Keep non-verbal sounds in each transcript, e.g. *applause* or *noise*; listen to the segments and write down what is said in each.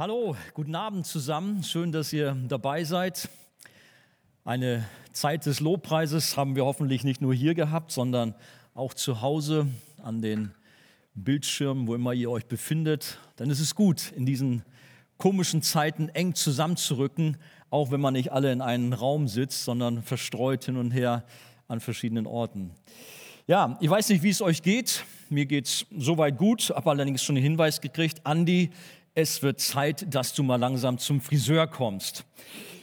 hallo, guten Abend zusammen. Schön, dass ihr dabei seid. Eine Zeit des Lobpreises haben wir hoffentlich nicht nur hier gehabt, sondern auch zu Hause an den Bildschirmen, wo immer ihr euch befindet. Ist es gut, in diesen komischen Zeiten eng zusammenzurücken, auch wenn man nicht alle in einem Raum sitzt, sondern verstreut hin und her an verschiedenen Orten. Ja, ich weiß nicht, wie es euch geht. Mir geht es soweit gut, habe allerdings schon den Hinweis gekriegt, Andi, es wird Zeit, dass du mal langsam zum Friseur kommst.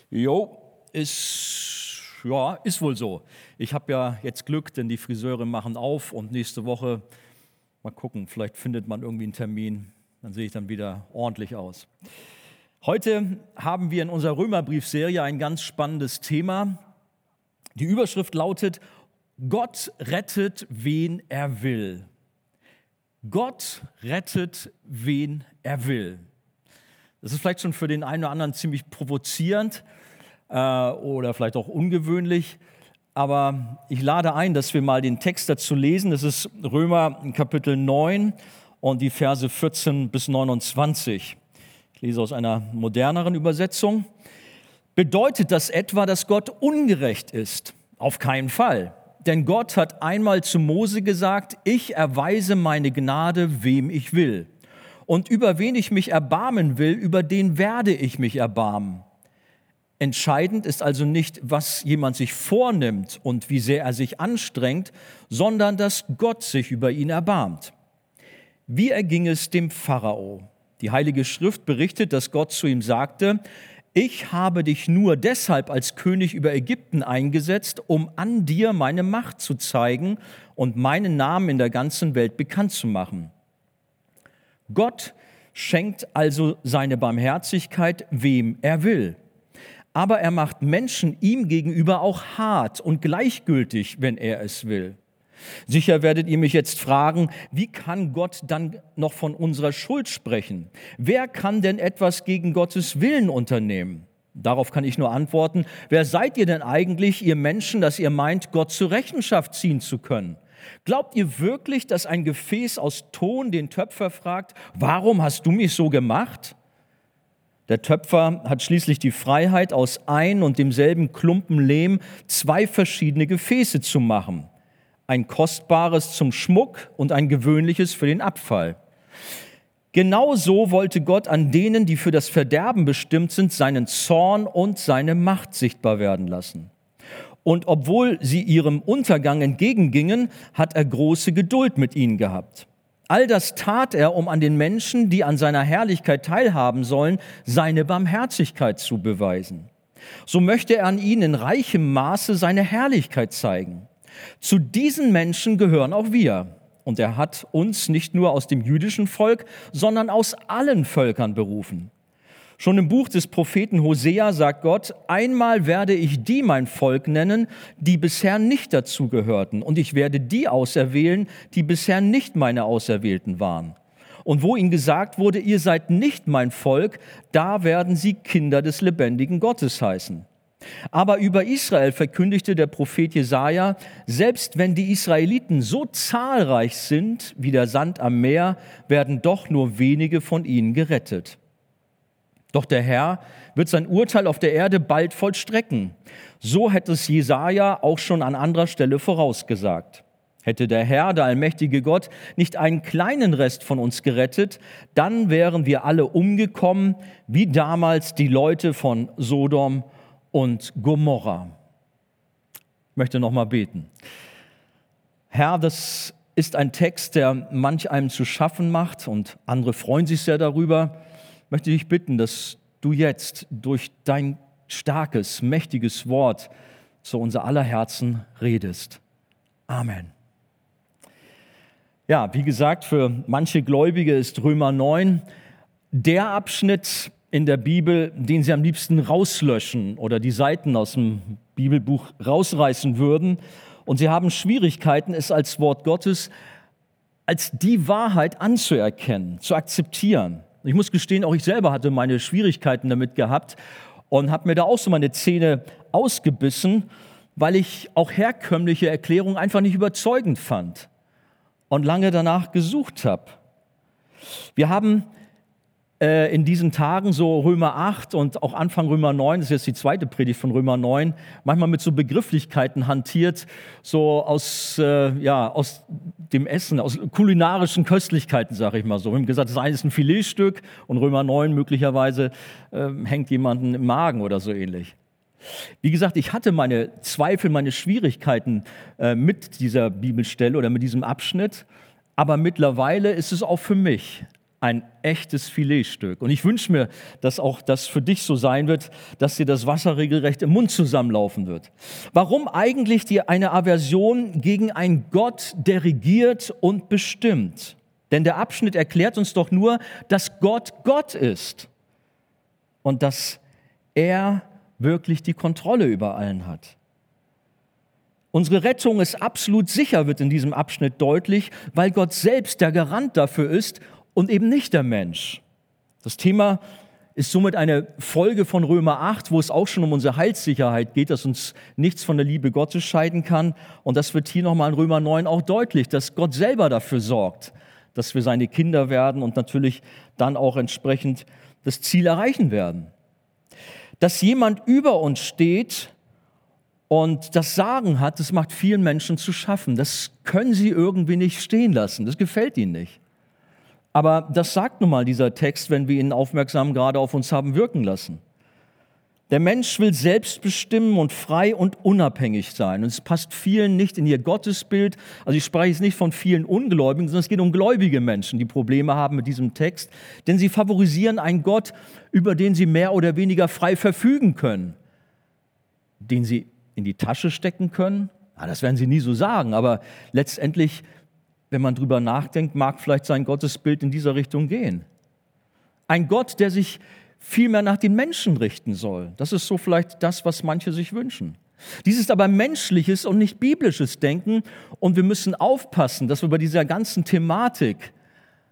Jo, ist, ja, ist wohl so. Ich habe ja jetzt Glück, denn die Friseure machen auf und nächste Woche, mal gucken, vielleicht findet man irgendwie einen Termin, dann sehe ich dann wieder ordentlich aus. Heute haben wir in unserer Römerbriefserie ein ganz spannendes Thema. Die Überschrift lautet, Gott rettet, wen er will. Gott rettet, wen er will. Das ist vielleicht schon für den einen oder anderen ziemlich provozierend äh, oder vielleicht auch ungewöhnlich, aber ich lade ein, dass wir mal den Text dazu lesen. Das ist Römer Kapitel 9 und die Verse 14 bis 29. Ich lese aus einer moderneren Übersetzung. Bedeutet das etwa, dass Gott ungerecht ist? Auf keinen Fall. Denn Gott hat einmal zu Mose gesagt, ich erweise meine Gnade, wem ich will. Und über wen ich mich erbarmen will, über den werde ich mich erbarmen. Entscheidend ist also nicht, was jemand sich vornimmt und wie sehr er sich anstrengt, sondern dass Gott sich über ihn erbarmt. Wie erging es dem Pharao? Die Heilige Schrift berichtet, dass Gott zu ihm sagte, ich habe dich nur deshalb als König über Ägypten eingesetzt, um an dir meine Macht zu zeigen und meinen Namen in der ganzen Welt bekannt zu machen. Gott schenkt also seine Barmherzigkeit, wem er will. Aber er macht Menschen ihm gegenüber auch hart und gleichgültig, wenn er es will. Sicher werdet ihr mich jetzt fragen, wie kann Gott dann noch von unserer Schuld sprechen? Wer kann denn etwas gegen Gottes Willen unternehmen? Darauf kann ich nur antworten, wer seid ihr denn eigentlich, ihr Menschen, dass ihr meint, Gott zur Rechenschaft ziehen zu können? Glaubt ihr wirklich, dass ein Gefäß aus Ton den Töpfer fragt, warum hast du mich so gemacht? Der Töpfer hat schließlich die Freiheit, aus ein und demselben Klumpen Lehm zwei verschiedene Gefäße zu machen ein kostbares zum Schmuck und ein gewöhnliches für den Abfall. Genauso wollte Gott an denen, die für das Verderben bestimmt sind, seinen Zorn und seine Macht sichtbar werden lassen. Und obwohl sie ihrem Untergang entgegengingen, hat er große Geduld mit ihnen gehabt. All das tat er, um an den Menschen, die an seiner Herrlichkeit teilhaben sollen, seine Barmherzigkeit zu beweisen. So möchte er an ihnen in reichem Maße seine Herrlichkeit zeigen. Zu diesen Menschen gehören auch wir. Und er hat uns nicht nur aus dem jüdischen Volk, sondern aus allen Völkern berufen. Schon im Buch des Propheten Hosea sagt Gott, einmal werde ich die mein Volk nennen, die bisher nicht dazu gehörten, und ich werde die auserwählen, die bisher nicht meine Auserwählten waren. Und wo ihnen gesagt wurde, ihr seid nicht mein Volk, da werden sie Kinder des lebendigen Gottes heißen. Aber über Israel verkündigte der Prophet Jesaja, selbst wenn die Israeliten so zahlreich sind wie der Sand am Meer, werden doch nur wenige von ihnen gerettet. Doch der Herr wird sein Urteil auf der Erde bald vollstrecken. So hätte es Jesaja auch schon an anderer Stelle vorausgesagt. Hätte der Herr, der allmächtige Gott, nicht einen kleinen Rest von uns gerettet, dann wären wir alle umgekommen, wie damals die Leute von Sodom und Gomorra. Ich möchte noch mal beten. Herr, das ist ein Text, der manch einem zu schaffen macht und andere freuen sich sehr darüber. Ich möchte dich bitten, dass du jetzt durch dein starkes, mächtiges Wort zu unser aller Herzen redest. Amen. Ja, wie gesagt, für manche Gläubige ist Römer 9 der Abschnitt, in der Bibel, den sie am liebsten rauslöschen oder die Seiten aus dem Bibelbuch rausreißen würden. Und sie haben Schwierigkeiten, es als Wort Gottes, als die Wahrheit anzuerkennen, zu akzeptieren. Ich muss gestehen, auch ich selber hatte meine Schwierigkeiten damit gehabt und habe mir da auch so meine Zähne ausgebissen, weil ich auch herkömmliche Erklärungen einfach nicht überzeugend fand und lange danach gesucht habe. Wir haben äh, in diesen Tagen, so Römer 8 und auch Anfang Römer 9, das ist jetzt die zweite Predigt von Römer 9, manchmal mit so Begrifflichkeiten hantiert, so aus, äh, ja, aus dem Essen, aus kulinarischen Köstlichkeiten, sage ich mal so. Wir haben gesagt, das eine ist ein Filetstück und Römer 9 möglicherweise äh, hängt jemanden im Magen oder so ähnlich. Wie gesagt, ich hatte meine Zweifel, meine Schwierigkeiten äh, mit dieser Bibelstelle oder mit diesem Abschnitt, aber mittlerweile ist es auch für mich ein echtes Filetstück. Und ich wünsche mir, dass auch das für dich so sein wird, dass dir das Wasser regelrecht im Mund zusammenlaufen wird. Warum eigentlich dir eine Aversion gegen einen Gott, der regiert und bestimmt? Denn der Abschnitt erklärt uns doch nur, dass Gott Gott ist und dass er wirklich die Kontrolle über allen hat. Unsere Rettung ist absolut sicher, wird in diesem Abschnitt deutlich, weil Gott selbst der Garant dafür ist und eben nicht der Mensch. Das Thema ist somit eine Folge von Römer 8, wo es auch schon um unsere Heilssicherheit geht, dass uns nichts von der Liebe Gottes scheiden kann. Und das wird hier nochmal in Römer 9 auch deutlich, dass Gott selber dafür sorgt, dass wir seine Kinder werden und natürlich dann auch entsprechend das Ziel erreichen werden. Dass jemand über uns steht und das Sagen hat, das macht vielen Menschen zu schaffen. Das können sie irgendwie nicht stehen lassen. Das gefällt ihnen nicht. Aber das sagt nun mal dieser Text, wenn wir ihn aufmerksam gerade auf uns haben wirken lassen. Der Mensch will selbst bestimmen und frei und unabhängig sein. Und es passt vielen nicht in ihr Gottesbild. Also ich spreche jetzt nicht von vielen Ungläubigen, sondern es geht um gläubige Menschen, die Probleme haben mit diesem Text. Denn sie favorisieren einen Gott, über den sie mehr oder weniger frei verfügen können. Den sie in die Tasche stecken können. Ja, das werden sie nie so sagen, aber letztendlich wenn man drüber nachdenkt, mag vielleicht sein Gottesbild in dieser Richtung gehen. Ein Gott, der sich vielmehr nach den Menschen richten soll. Das ist so vielleicht das, was manche sich wünschen. Dies ist aber menschliches und nicht biblisches Denken und wir müssen aufpassen, dass wir bei dieser ganzen Thematik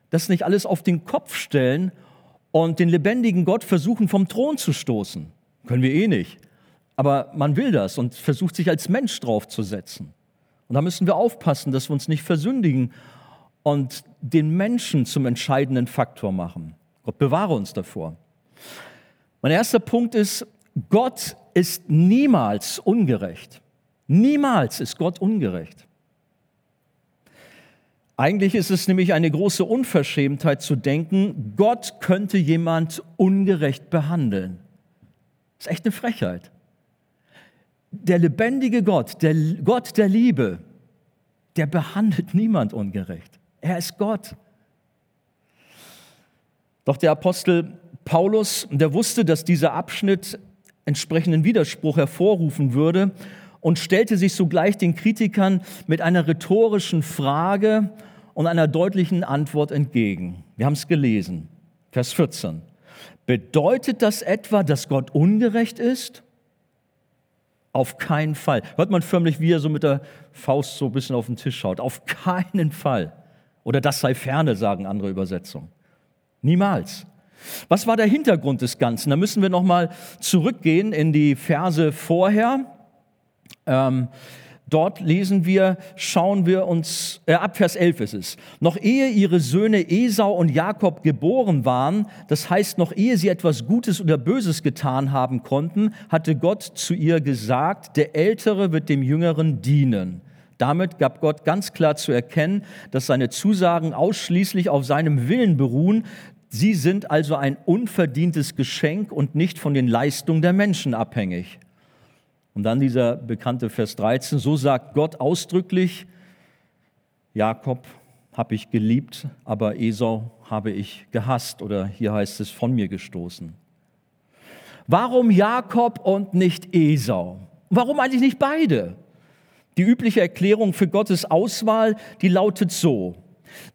das nicht alles auf den Kopf stellen und den lebendigen Gott versuchen vom Thron zu stoßen. Können wir eh nicht. Aber man will das und versucht sich als Mensch draufzusetzen. Und da müssen wir aufpassen, dass wir uns nicht versündigen und den Menschen zum entscheidenden Faktor machen. Gott bewahre uns davor. Mein erster Punkt ist, Gott ist niemals ungerecht. Niemals ist Gott ungerecht. Eigentlich ist es nämlich eine große Unverschämtheit zu denken, Gott könnte jemand ungerecht behandeln. Das ist echt eine Frechheit der lebendige Gott, der Gott der Liebe, der behandelt niemand ungerecht. Er ist Gott. Doch der Apostel Paulus, der wusste, dass dieser Abschnitt entsprechenden Widerspruch hervorrufen würde und stellte sich sogleich den Kritikern mit einer rhetorischen Frage und einer deutlichen Antwort entgegen. Wir haben es gelesen, Vers 14. Bedeutet das etwa, dass Gott ungerecht ist? Auf keinen Fall. Hört man förmlich, wie er so mit der Faust so ein bisschen auf den Tisch schaut. Auf keinen Fall. Oder das sei ferne, sagen andere Übersetzungen. Niemals. Was war der Hintergrund des Ganzen? Da müssen wir nochmal zurückgehen in die Verse vorher. Ähm, Dort lesen wir, schauen wir uns, äh, ab Vers 11 ist es, noch ehe ihre Söhne Esau und Jakob geboren waren, das heißt noch ehe sie etwas Gutes oder Böses getan haben konnten, hatte Gott zu ihr gesagt, der Ältere wird dem Jüngeren dienen. Damit gab Gott ganz klar zu erkennen, dass seine Zusagen ausschließlich auf seinem Willen beruhen. Sie sind also ein unverdientes Geschenk und nicht von den Leistungen der Menschen abhängig. Und dann dieser bekannte Vers 13, so sagt Gott ausdrücklich, Jakob habe ich geliebt, aber Esau habe ich gehasst oder hier heißt es von mir gestoßen. Warum Jakob und nicht Esau? Warum eigentlich nicht beide? Die übliche Erklärung für Gottes Auswahl, die lautet so.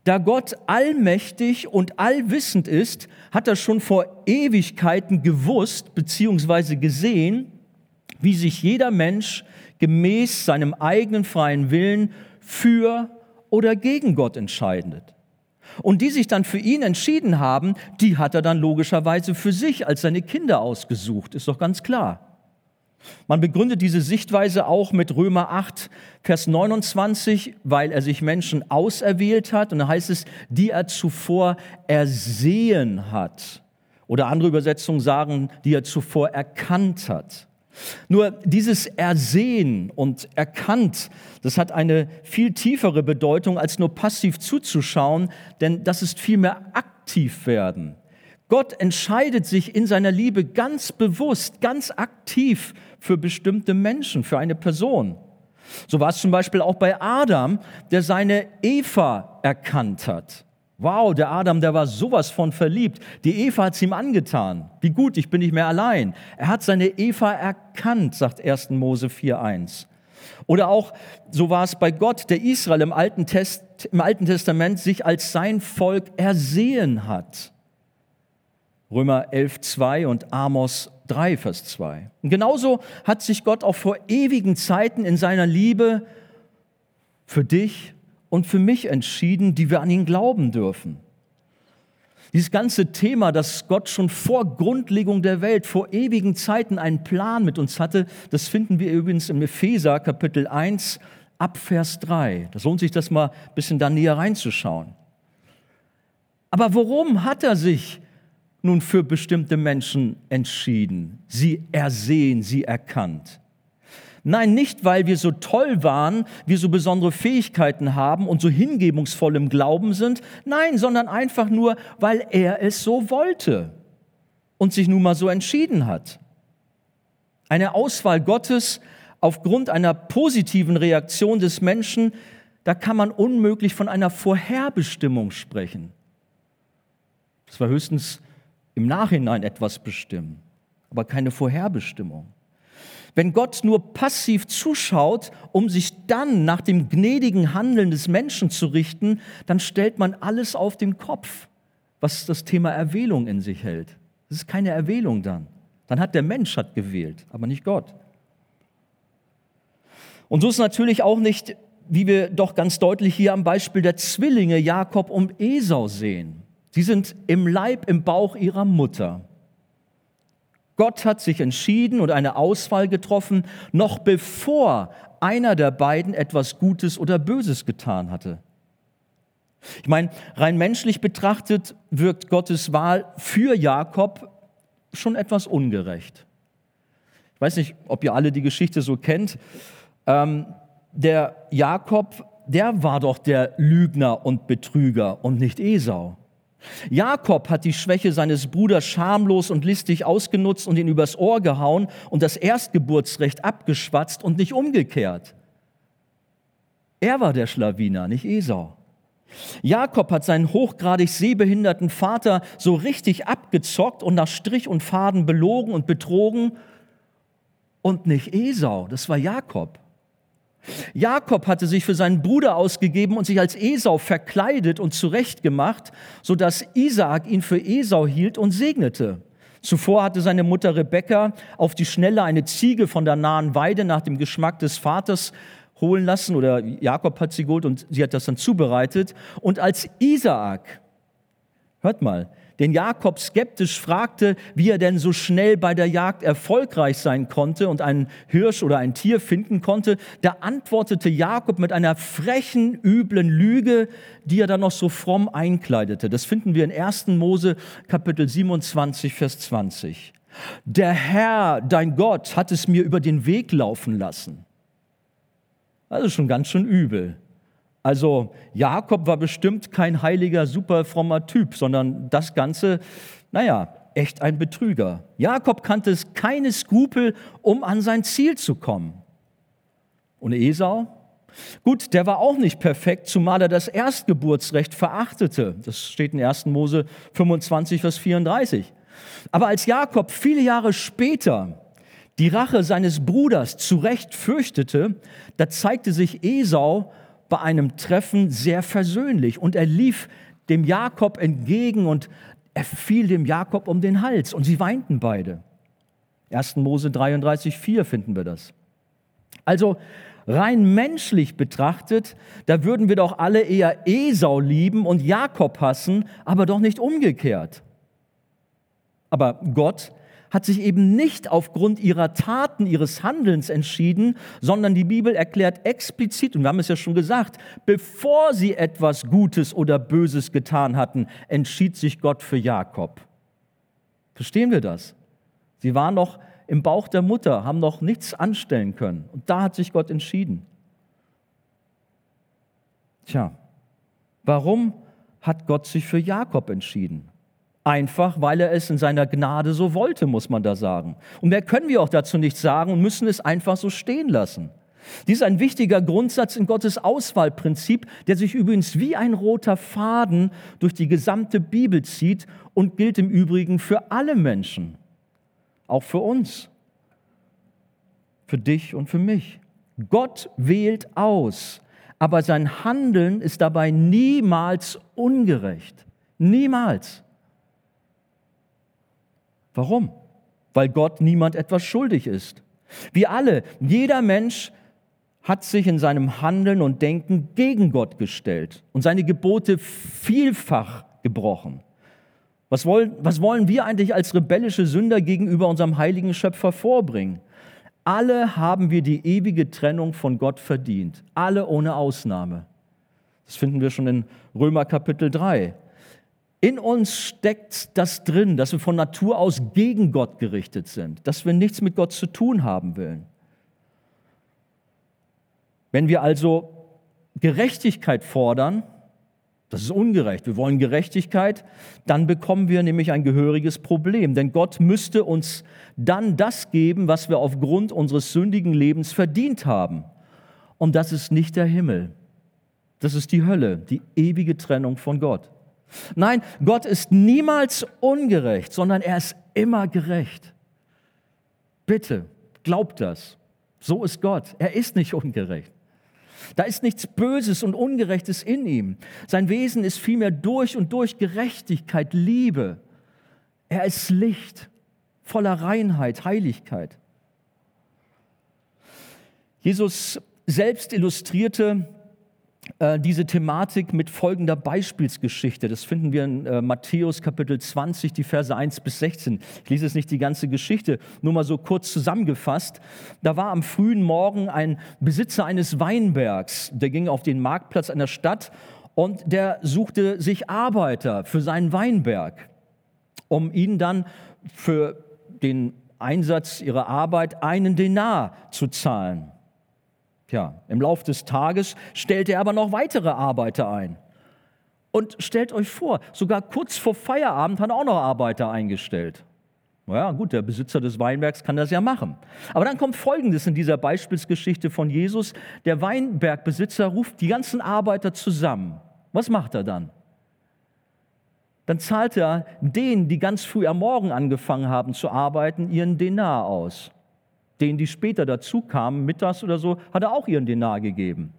Da Gott allmächtig und allwissend ist, hat er schon vor Ewigkeiten gewusst bzw. gesehen, wie sich jeder Mensch gemäß seinem eigenen freien Willen für oder gegen Gott entscheidet. Und die sich dann für ihn entschieden haben, die hat er dann logischerweise für sich als seine Kinder ausgesucht, ist doch ganz klar. Man begründet diese Sichtweise auch mit Römer 8, Vers 29, weil er sich Menschen auserwählt hat. Und da heißt es, die er zuvor ersehen hat Oder andere Übersetzungen sagen, die er zuvor erkannt hat. Nur dieses Ersehen und erkannt, das hat eine viel tiefere Bedeutung, als nur passiv zuzuschauen, denn das ist vielmehr aktiv werden. Gott entscheidet sich in seiner Liebe ganz bewusst, ganz aktiv für bestimmte Menschen, für eine Person. So war es zum Beispiel auch bei Adam, der seine Eva erkannt hat. Wow, der Adam, der war sowas von verliebt. Die Eva hat es ihm angetan. Wie gut, ich bin nicht mehr allein. Er hat seine Eva erkannt, sagt 1. Mose 4.1. Oder auch, so war es bei Gott, der Israel im Alten, Test, im Alten Testament sich als sein Volk ersehen hat. Römer 11.2 und Amos 3, Vers 2. Und genauso hat sich Gott auch vor ewigen Zeiten in seiner Liebe für dich und für mich entschieden, die wir an ihn glauben dürfen. Dieses ganze Thema, dass Gott schon vor Grundlegung der Welt, vor ewigen Zeiten einen Plan mit uns hatte, das finden wir übrigens im Epheser Kapitel 1 ab Vers 3. Das lohnt sich, das mal ein bisschen da näher reinzuschauen. Aber worum hat er sich nun für bestimmte Menschen entschieden, sie ersehen, sie erkannt? Nein, nicht weil wir so toll waren, wir so besondere Fähigkeiten haben und so hingebungsvoll im Glauben sind. Nein, sondern einfach nur, weil er es so wollte und sich nun mal so entschieden hat. Eine Auswahl Gottes aufgrund einer positiven Reaktion des Menschen, da kann man unmöglich von einer Vorherbestimmung sprechen. Das war höchstens im Nachhinein etwas bestimmen, aber keine Vorherbestimmung. Wenn Gott nur passiv zuschaut, um sich dann nach dem gnädigen Handeln des Menschen zu richten, dann stellt man alles auf den Kopf, was das Thema Erwählung in sich hält. Das ist keine Erwählung dann. Dann hat der Mensch hat gewählt, aber nicht Gott. Und so ist natürlich auch nicht, wie wir doch ganz deutlich hier am Beispiel der Zwillinge Jakob und Esau sehen. Sie sind im Leib, im Bauch ihrer Mutter. Gott hat sich entschieden und eine Auswahl getroffen, noch bevor einer der beiden etwas Gutes oder Böses getan hatte. Ich meine, rein menschlich betrachtet wirkt Gottes Wahl für Jakob schon etwas ungerecht. Ich weiß nicht, ob ihr alle die Geschichte so kennt. Ähm, der Jakob, der war doch der Lügner und Betrüger und nicht Esau. Jakob hat die Schwäche seines Bruders schamlos und listig ausgenutzt und ihn übers Ohr gehauen und das Erstgeburtsrecht abgeschwatzt und nicht umgekehrt. Er war der Schlawiner, nicht Esau. Jakob hat seinen hochgradig sehbehinderten Vater so richtig abgezockt und nach Strich und Faden belogen und betrogen und nicht Esau, das war Jakob. Jakob hatte sich für seinen Bruder ausgegeben und sich als Esau verkleidet und zurechtgemacht, sodass Isaak ihn für Esau hielt und segnete. Zuvor hatte seine Mutter Rebekka auf die Schnelle eine Ziege von der nahen Weide nach dem Geschmack des Vaters holen lassen oder Jakob hat sie geholt und sie hat das dann zubereitet. Und als Isaak, hört mal, den Jakob skeptisch fragte, wie er denn so schnell bei der Jagd erfolgreich sein konnte und einen Hirsch oder ein Tier finden konnte, da antwortete Jakob mit einer frechen, üblen Lüge, die er dann noch so fromm einkleidete. Das finden wir in 1. Mose Kapitel 27, Vers 20. Der Herr, dein Gott, hat es mir über den Weg laufen lassen. Also schon ganz schön übel. Also Jakob war bestimmt kein heiliger, super frommer Typ, sondern das Ganze, naja, echt ein Betrüger. Jakob kannte es keine Skrupel, um an sein Ziel zu kommen. Und Esau? Gut, der war auch nicht perfekt, zumal er das Erstgeburtsrecht verachtete. Das steht in 1. Mose 25, Vers 34. Aber als Jakob viele Jahre später die Rache seines Bruders zu Recht fürchtete, da zeigte sich Esau bei einem Treffen sehr versöhnlich und er lief dem Jakob entgegen und er fiel dem Jakob um den Hals und sie weinten beide. 1. Mose 33, 4 finden wir das. Also rein menschlich betrachtet, da würden wir doch alle eher Esau lieben und Jakob hassen, aber doch nicht umgekehrt. Aber Gott hat sich eben nicht aufgrund ihrer Taten, ihres Handelns entschieden, sondern die Bibel erklärt explizit, und wir haben es ja schon gesagt, bevor sie etwas Gutes oder Böses getan hatten, entschied sich Gott für Jakob. Verstehen wir das? Sie waren noch im Bauch der Mutter, haben noch nichts anstellen können. Und da hat sich Gott entschieden. Tja, warum hat Gott sich für Jakob entschieden? Einfach, weil er es in seiner Gnade so wollte, muss man da sagen. Und mehr können wir auch dazu nicht sagen und müssen es einfach so stehen lassen. Dies ist ein wichtiger Grundsatz in Gottes Auswahlprinzip, der sich übrigens wie ein roter Faden durch die gesamte Bibel zieht und gilt im Übrigen für alle Menschen, auch für uns, für dich und für mich. Gott wählt aus, aber sein Handeln ist dabei niemals ungerecht. Niemals. Warum? Weil Gott niemand etwas schuldig ist. Wir alle, jeder Mensch hat sich in seinem Handeln und Denken gegen Gott gestellt und seine Gebote vielfach gebrochen. Was wollen, was wollen wir eigentlich als rebellische Sünder gegenüber unserem heiligen Schöpfer vorbringen? Alle haben wir die ewige Trennung von Gott verdient. Alle ohne Ausnahme. Das finden wir schon in Römer Kapitel 3. In uns steckt das drin, dass wir von Natur aus gegen Gott gerichtet sind, dass wir nichts mit Gott zu tun haben wollen. Wenn wir also Gerechtigkeit fordern, das ist ungerecht, wir wollen Gerechtigkeit, dann bekommen wir nämlich ein gehöriges Problem. Denn Gott müsste uns dann das geben, was wir aufgrund unseres sündigen Lebens verdient haben. Und das ist nicht der Himmel. Das ist die Hölle, die ewige Trennung von Gott. Nein, Gott ist niemals ungerecht, sondern er ist immer gerecht. Bitte, glaubt das. So ist Gott. Er ist nicht ungerecht. Da ist nichts Böses und Ungerechtes in ihm. Sein Wesen ist vielmehr durch und durch Gerechtigkeit, Liebe. Er ist Licht, voller Reinheit, Heiligkeit. Jesus selbst illustrierte äh, diese Thematik mit folgender Beispielsgeschichte. Das finden wir in äh, Matthäus Kapitel 20, die Verse 1 bis 16. Ich lese jetzt nicht die ganze Geschichte, nur mal so kurz zusammengefasst. Da war am frühen Morgen ein Besitzer eines Weinbergs, der ging auf den Marktplatz einer Stadt und der suchte sich Arbeiter für seinen Weinberg, um ihnen dann für den Einsatz ihrer Arbeit einen Denar zu zahlen. Tja, im Laufe des Tages stellte er aber noch weitere Arbeiter ein. Und stellt euch vor, sogar kurz vor Feierabend hat er auch noch Arbeiter eingestellt. Ja, gut, der Besitzer des Weinbergs kann das ja machen. Aber dann kommt Folgendes in dieser Beispielsgeschichte von Jesus. Der Weinbergbesitzer ruft die ganzen Arbeiter zusammen. Was macht er dann? Dann zahlt er denen, die ganz früh am Morgen angefangen haben zu arbeiten, ihren Denar aus. Denen, die später dazu kamen, mittags oder so, hat er auch ihren Denar gegeben.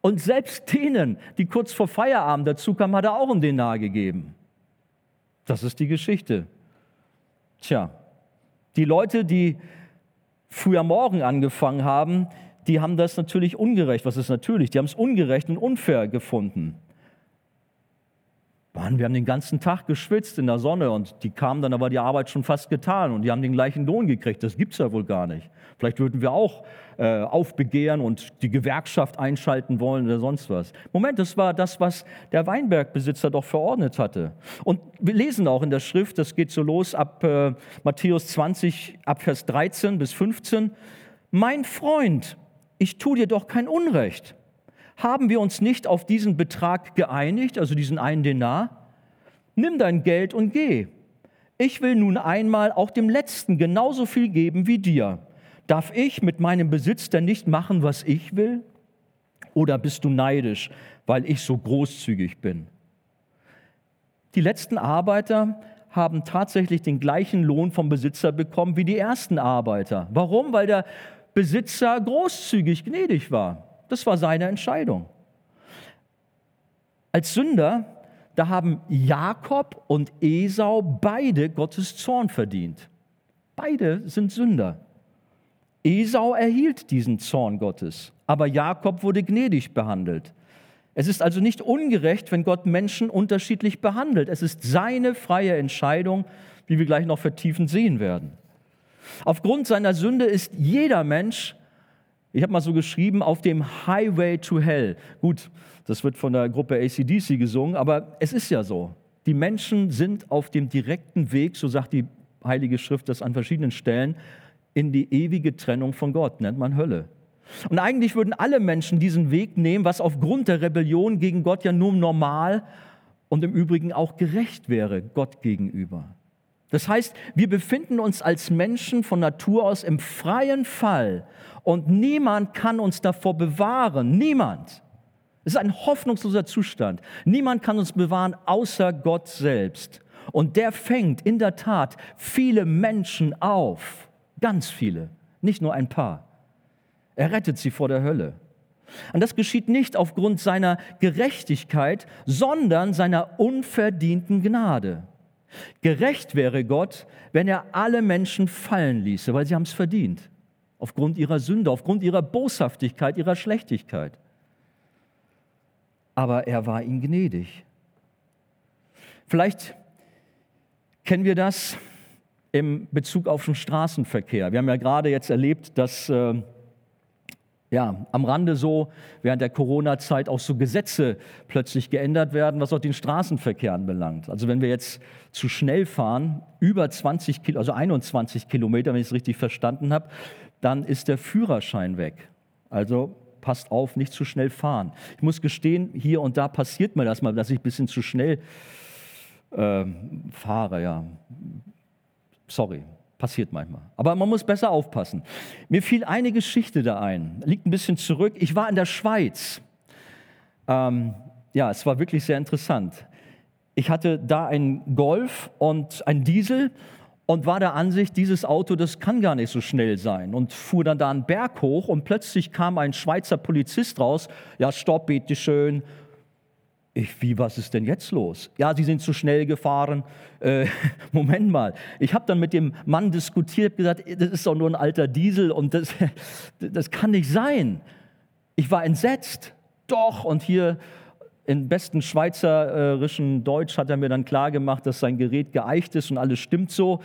Und selbst denen, die kurz vor Feierabend dazu kamen, hat er auch einen Denar gegeben. Das ist die Geschichte. Tja, die Leute, die früh am Morgen angefangen haben, die haben das natürlich ungerecht. Was ist natürlich? Die haben es ungerecht und unfair gefunden. Mann, wir haben den ganzen Tag geschwitzt in der Sonne und die kamen dann, aber die Arbeit schon fast getan und die haben den gleichen Lohn gekriegt. Das gibt es ja wohl gar nicht. Vielleicht würden wir auch äh, aufbegehren und die Gewerkschaft einschalten wollen oder sonst was. Moment, das war das, was der Weinbergbesitzer doch verordnet hatte. Und wir lesen auch in der Schrift, das geht so los ab äh, Matthäus 20, ab Vers 13 bis 15. Mein Freund, ich tue dir doch kein Unrecht haben wir uns nicht auf diesen Betrag geeinigt, also diesen einen Denar? Nimm dein Geld und geh. Ich will nun einmal auch dem Letzten genauso viel geben wie dir. Darf ich mit meinem Besitz denn nicht machen, was ich will? Oder bist du neidisch, weil ich so großzügig bin? Die letzten Arbeiter haben tatsächlich den gleichen Lohn vom Besitzer bekommen wie die ersten Arbeiter. Warum? Weil der Besitzer großzügig gnädig war. Das war seine Entscheidung. Als Sünder, da haben Jakob und Esau beide Gottes Zorn verdient. Beide sind Sünder. Esau erhielt diesen Zorn Gottes, aber Jakob wurde gnädig behandelt. Es ist also nicht ungerecht, wenn Gott Menschen unterschiedlich behandelt. Es ist seine freie Entscheidung, wie wir gleich noch vertiefend sehen werden. Aufgrund seiner Sünde ist jeder Mensch ich habe mal so geschrieben, auf dem Highway to Hell. Gut, das wird von der Gruppe ACDC gesungen, aber es ist ja so. Die Menschen sind auf dem direkten Weg, so sagt die Heilige Schrift das an verschiedenen Stellen, in die ewige Trennung von Gott, nennt man Hölle. Und eigentlich würden alle Menschen diesen Weg nehmen, was aufgrund der Rebellion gegen Gott ja nur normal und im Übrigen auch gerecht wäre Gott gegenüber. Das heißt, wir befinden uns als Menschen von Natur aus im freien Fall und niemand kann uns davor bewahren. Niemand. Es ist ein hoffnungsloser Zustand. Niemand kann uns bewahren außer Gott selbst. Und der fängt in der Tat viele Menschen auf. Ganz viele, nicht nur ein paar. Er rettet sie vor der Hölle. Und das geschieht nicht aufgrund seiner Gerechtigkeit, sondern seiner unverdienten Gnade. Gerecht wäre Gott, wenn er alle Menschen fallen ließe, weil sie haben es verdient. Aufgrund ihrer Sünde, aufgrund ihrer Boshaftigkeit, ihrer Schlechtigkeit. Aber er war ihnen gnädig. Vielleicht kennen wir das im Bezug auf den Straßenverkehr. Wir haben ja gerade jetzt erlebt, dass äh, ja, am Rande so während der Corona-Zeit auch so Gesetze plötzlich geändert werden, was auch den Straßenverkehr anbelangt. Also wenn wir jetzt zu schnell fahren, über 20 Kilo, also 21 Kilometer, wenn ich es richtig verstanden habe, dann ist der Führerschein weg. Also passt auf, nicht zu schnell fahren. Ich muss gestehen, hier und da passiert mir das mal, dass ich ein bisschen zu schnell äh, fahre, ja. Sorry, Passiert manchmal. Aber man muss besser aufpassen. Mir fiel eine Geschichte da ein, liegt ein bisschen zurück. Ich war in der Schweiz. Ähm, ja, es war wirklich sehr interessant. Ich hatte da einen Golf und einen Diesel und war der Ansicht, dieses Auto, das kann gar nicht so schnell sein. Und fuhr dann da einen Berg hoch und plötzlich kam ein Schweizer Polizist raus. Ja, stopp, bitte schön. Ich, wie, was ist denn jetzt los? Ja, Sie sind zu schnell gefahren. Äh, *laughs* Moment mal. Ich habe dann mit dem Mann diskutiert, gesagt, das ist doch nur ein alter Diesel und das, *laughs* das kann nicht sein. Ich war entsetzt. Doch, und hier im besten schweizerischen Deutsch hat er mir dann klargemacht, dass sein Gerät geeicht ist und alles stimmt so.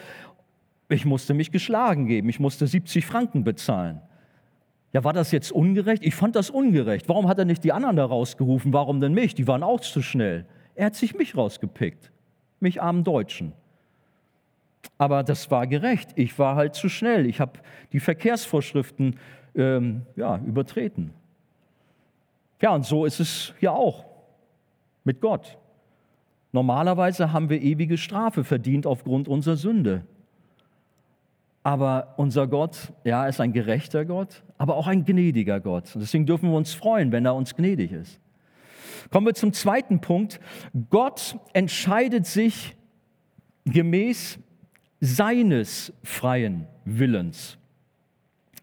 Ich musste mich geschlagen geben. Ich musste 70 Franken bezahlen. Ja, war das jetzt ungerecht? Ich fand das ungerecht. Warum hat er nicht die anderen da rausgerufen? Warum denn mich? Die waren auch zu schnell. Er hat sich mich rausgepickt. Mich armen Deutschen. Aber das war gerecht. Ich war halt zu schnell. Ich habe die Verkehrsvorschriften ähm, ja, übertreten. Ja, und so ist es ja auch mit Gott. Normalerweise haben wir ewige Strafe verdient aufgrund unserer Sünde. Aber unser Gott, ja, ist ein gerechter Gott, aber auch ein gnädiger Gott. Und deswegen dürfen wir uns freuen, wenn er uns gnädig ist. Kommen wir zum zweiten Punkt. Gott entscheidet sich gemäß seines freien Willens.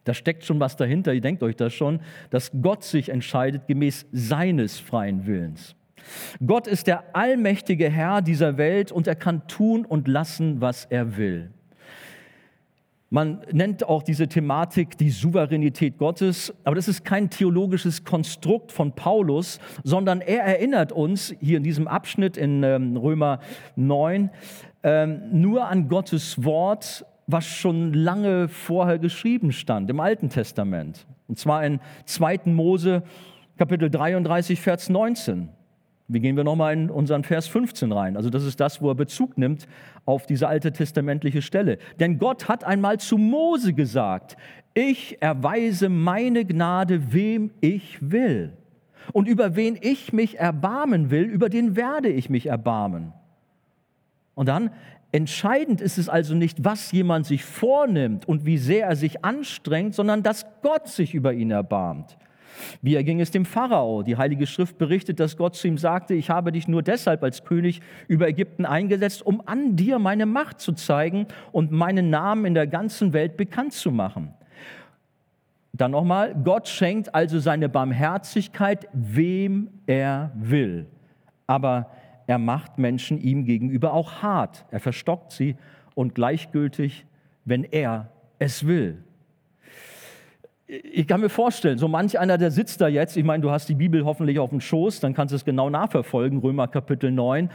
Da steckt schon was dahinter, ihr denkt euch das schon, dass Gott sich entscheidet gemäß seines freien Willens. Gott ist der allmächtige Herr dieser Welt und er kann tun und lassen, was er will. Man nennt auch diese Thematik die Souveränität Gottes, aber das ist kein theologisches Konstrukt von Paulus, sondern er erinnert uns hier in diesem Abschnitt in ähm, Römer 9 ähm, nur an Gottes Wort, was schon lange vorher geschrieben stand im Alten Testament. Und zwar in 2. Mose Kapitel 33, Vers 19. Wie gehen wir nochmal in unseren Vers 15 rein? Also das ist das, wo er Bezug nimmt auf diese alte testamentliche Stelle. Denn Gott hat einmal zu Mose gesagt, ich erweise meine Gnade, wem ich will. Und über wen ich mich erbarmen will, über den werde ich mich erbarmen. Und dann, entscheidend ist es also nicht, was jemand sich vornimmt und wie sehr er sich anstrengt, sondern dass Gott sich über ihn erbarmt. Wie erging es dem Pharao? Die Heilige Schrift berichtet, dass Gott zu ihm sagte, ich habe dich nur deshalb als König über Ägypten eingesetzt, um an dir meine Macht zu zeigen und meinen Namen in der ganzen Welt bekannt zu machen. Dann nochmal, Gott schenkt also seine Barmherzigkeit, wem er will. Aber er macht Menschen ihm gegenüber auch hart. Er verstockt sie und gleichgültig, wenn er es will ich kann mir vorstellen, so manch einer, der sitzt da jetzt, ich meine, du hast die Bibel hoffentlich auf dem Schoß, dann kannst du es genau nachverfolgen, Römer Kapitel 9.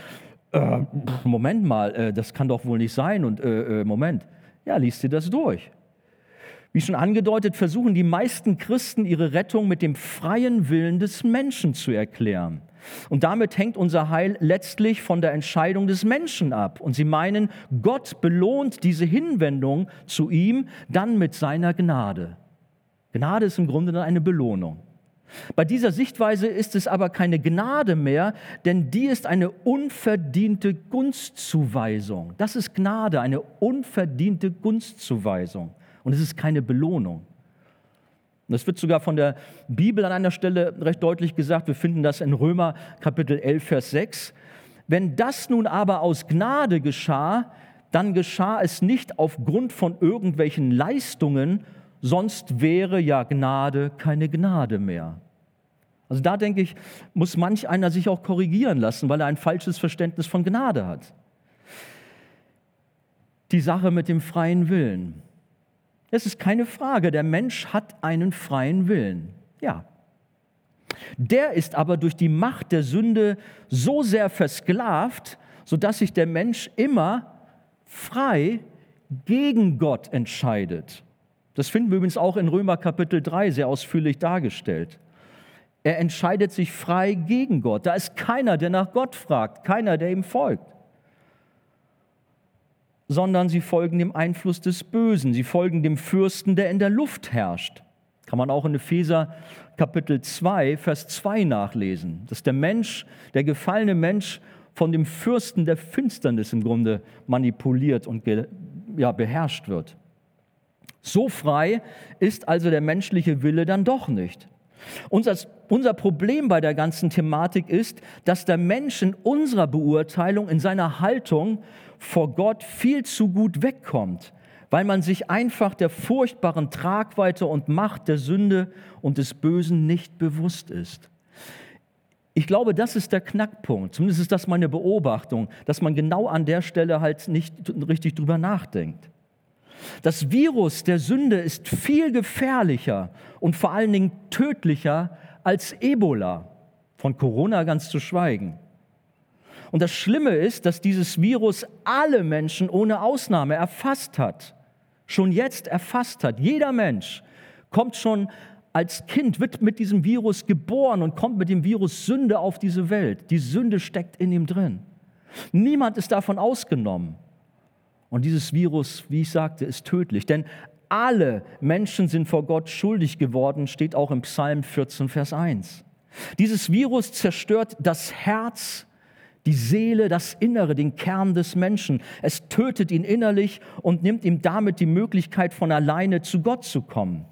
Äh, Moment mal, äh, das kann doch wohl nicht sein und äh, äh, Moment. Ja, liest dir das durch. Wie schon angedeutet, versuchen die meisten Christen ihre Rettung mit dem freien Willen des Menschen zu erklären. Und damit hängt unser Heil letztlich von der Entscheidung des Menschen ab. Und sie meinen, Gott belohnt diese Hinwendung zu ihm dann mit seiner Gnade. Gnade ist im Grunde dann eine Belohnung. Bei dieser Sichtweise ist es aber keine Gnade mehr, denn die ist eine unverdiente Gunstzuweisung. Das ist Gnade, eine unverdiente Gunstzuweisung. Und es ist keine Belohnung. Das wird sogar von der Bibel an einer Stelle recht deutlich gesagt. Wir finden das in Römer Kapitel 11, Vers 6. Wenn das nun aber aus Gnade geschah, dann geschah es nicht aufgrund von irgendwelchen Leistungen, sonst wäre ja Gnade keine Gnade mehr. Also da denke ich, muss manch einer sich auch korrigieren lassen, weil er ein falsches Verständnis von Gnade hat. Die Sache mit dem freien Willen. Es ist keine Frage, der Mensch hat einen freien Willen. Ja. Der ist aber durch die Macht der Sünde so sehr versklavt, sodass sich der Mensch immer frei gegen Gott entscheidet. Das finden wir übrigens auch in Römer Kapitel 3 sehr ausführlich dargestellt. Er entscheidet sich frei gegen Gott. Da ist keiner, der nach Gott fragt, keiner, der ihm folgt sondern sie folgen dem Einfluss des Bösen. Sie folgen dem Fürsten, der in der Luft herrscht. Kann man auch in Epheser Kapitel 2, Vers 2 nachlesen, dass der Mensch, der gefallene Mensch, von dem Fürsten der Finsternis im Grunde manipuliert und ja, beherrscht wird. So frei ist also der menschliche Wille dann doch nicht. Unser, unser Problem bei der ganzen Thematik ist, dass der Mensch in unserer Beurteilung, in seiner Haltung vor Gott viel zu gut wegkommt, weil man sich einfach der furchtbaren Tragweite und Macht der Sünde und des Bösen nicht bewusst ist. Ich glaube, das ist der Knackpunkt. Zumindest ist das meine Beobachtung, dass man genau an der Stelle halt nicht richtig drüber nachdenkt. Das Virus der Sünde ist viel gefährlicher und vor allen Dingen tödlicher als Ebola, von Corona ganz zu schweigen. Und das Schlimme ist, dass dieses Virus alle Menschen ohne Ausnahme erfasst hat. Schon jetzt erfasst hat. Jeder Mensch kommt schon als Kind, wird mit diesem Virus geboren und kommt mit dem Virus Sünde auf diese Welt. Die Sünde steckt in ihm drin. Niemand ist davon ausgenommen. Und dieses Virus, wie ich sagte, ist tödlich. Denn alle Menschen sind vor Gott schuldig geworden, steht auch im Psalm 14, Vers 1. Dieses Virus zerstört das Herz, die Seele, das Innere, den Kern des Menschen. Es tötet ihn innerlich und nimmt ihm damit die Möglichkeit, von alleine zu Gott zu kommen.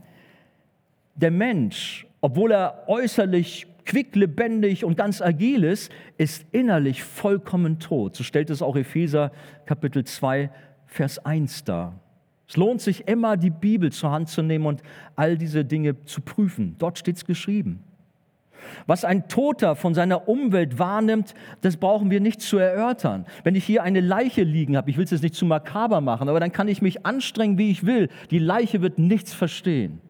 Der Mensch, obwohl er äußerlich quicklebendig und ganz agil ist, ist innerlich vollkommen tot. So stellt es auch Epheser Kapitel 2, Vers 1 dar. Es lohnt sich immer, die Bibel zur Hand zu nehmen und all diese Dinge zu prüfen. Dort steht es geschrieben. Was ein Toter von seiner Umwelt wahrnimmt, das brauchen wir nicht zu erörtern. Wenn ich hier eine Leiche liegen habe, ich will es jetzt nicht zu makaber machen, aber dann kann ich mich anstrengen, wie ich will. Die Leiche wird nichts verstehen.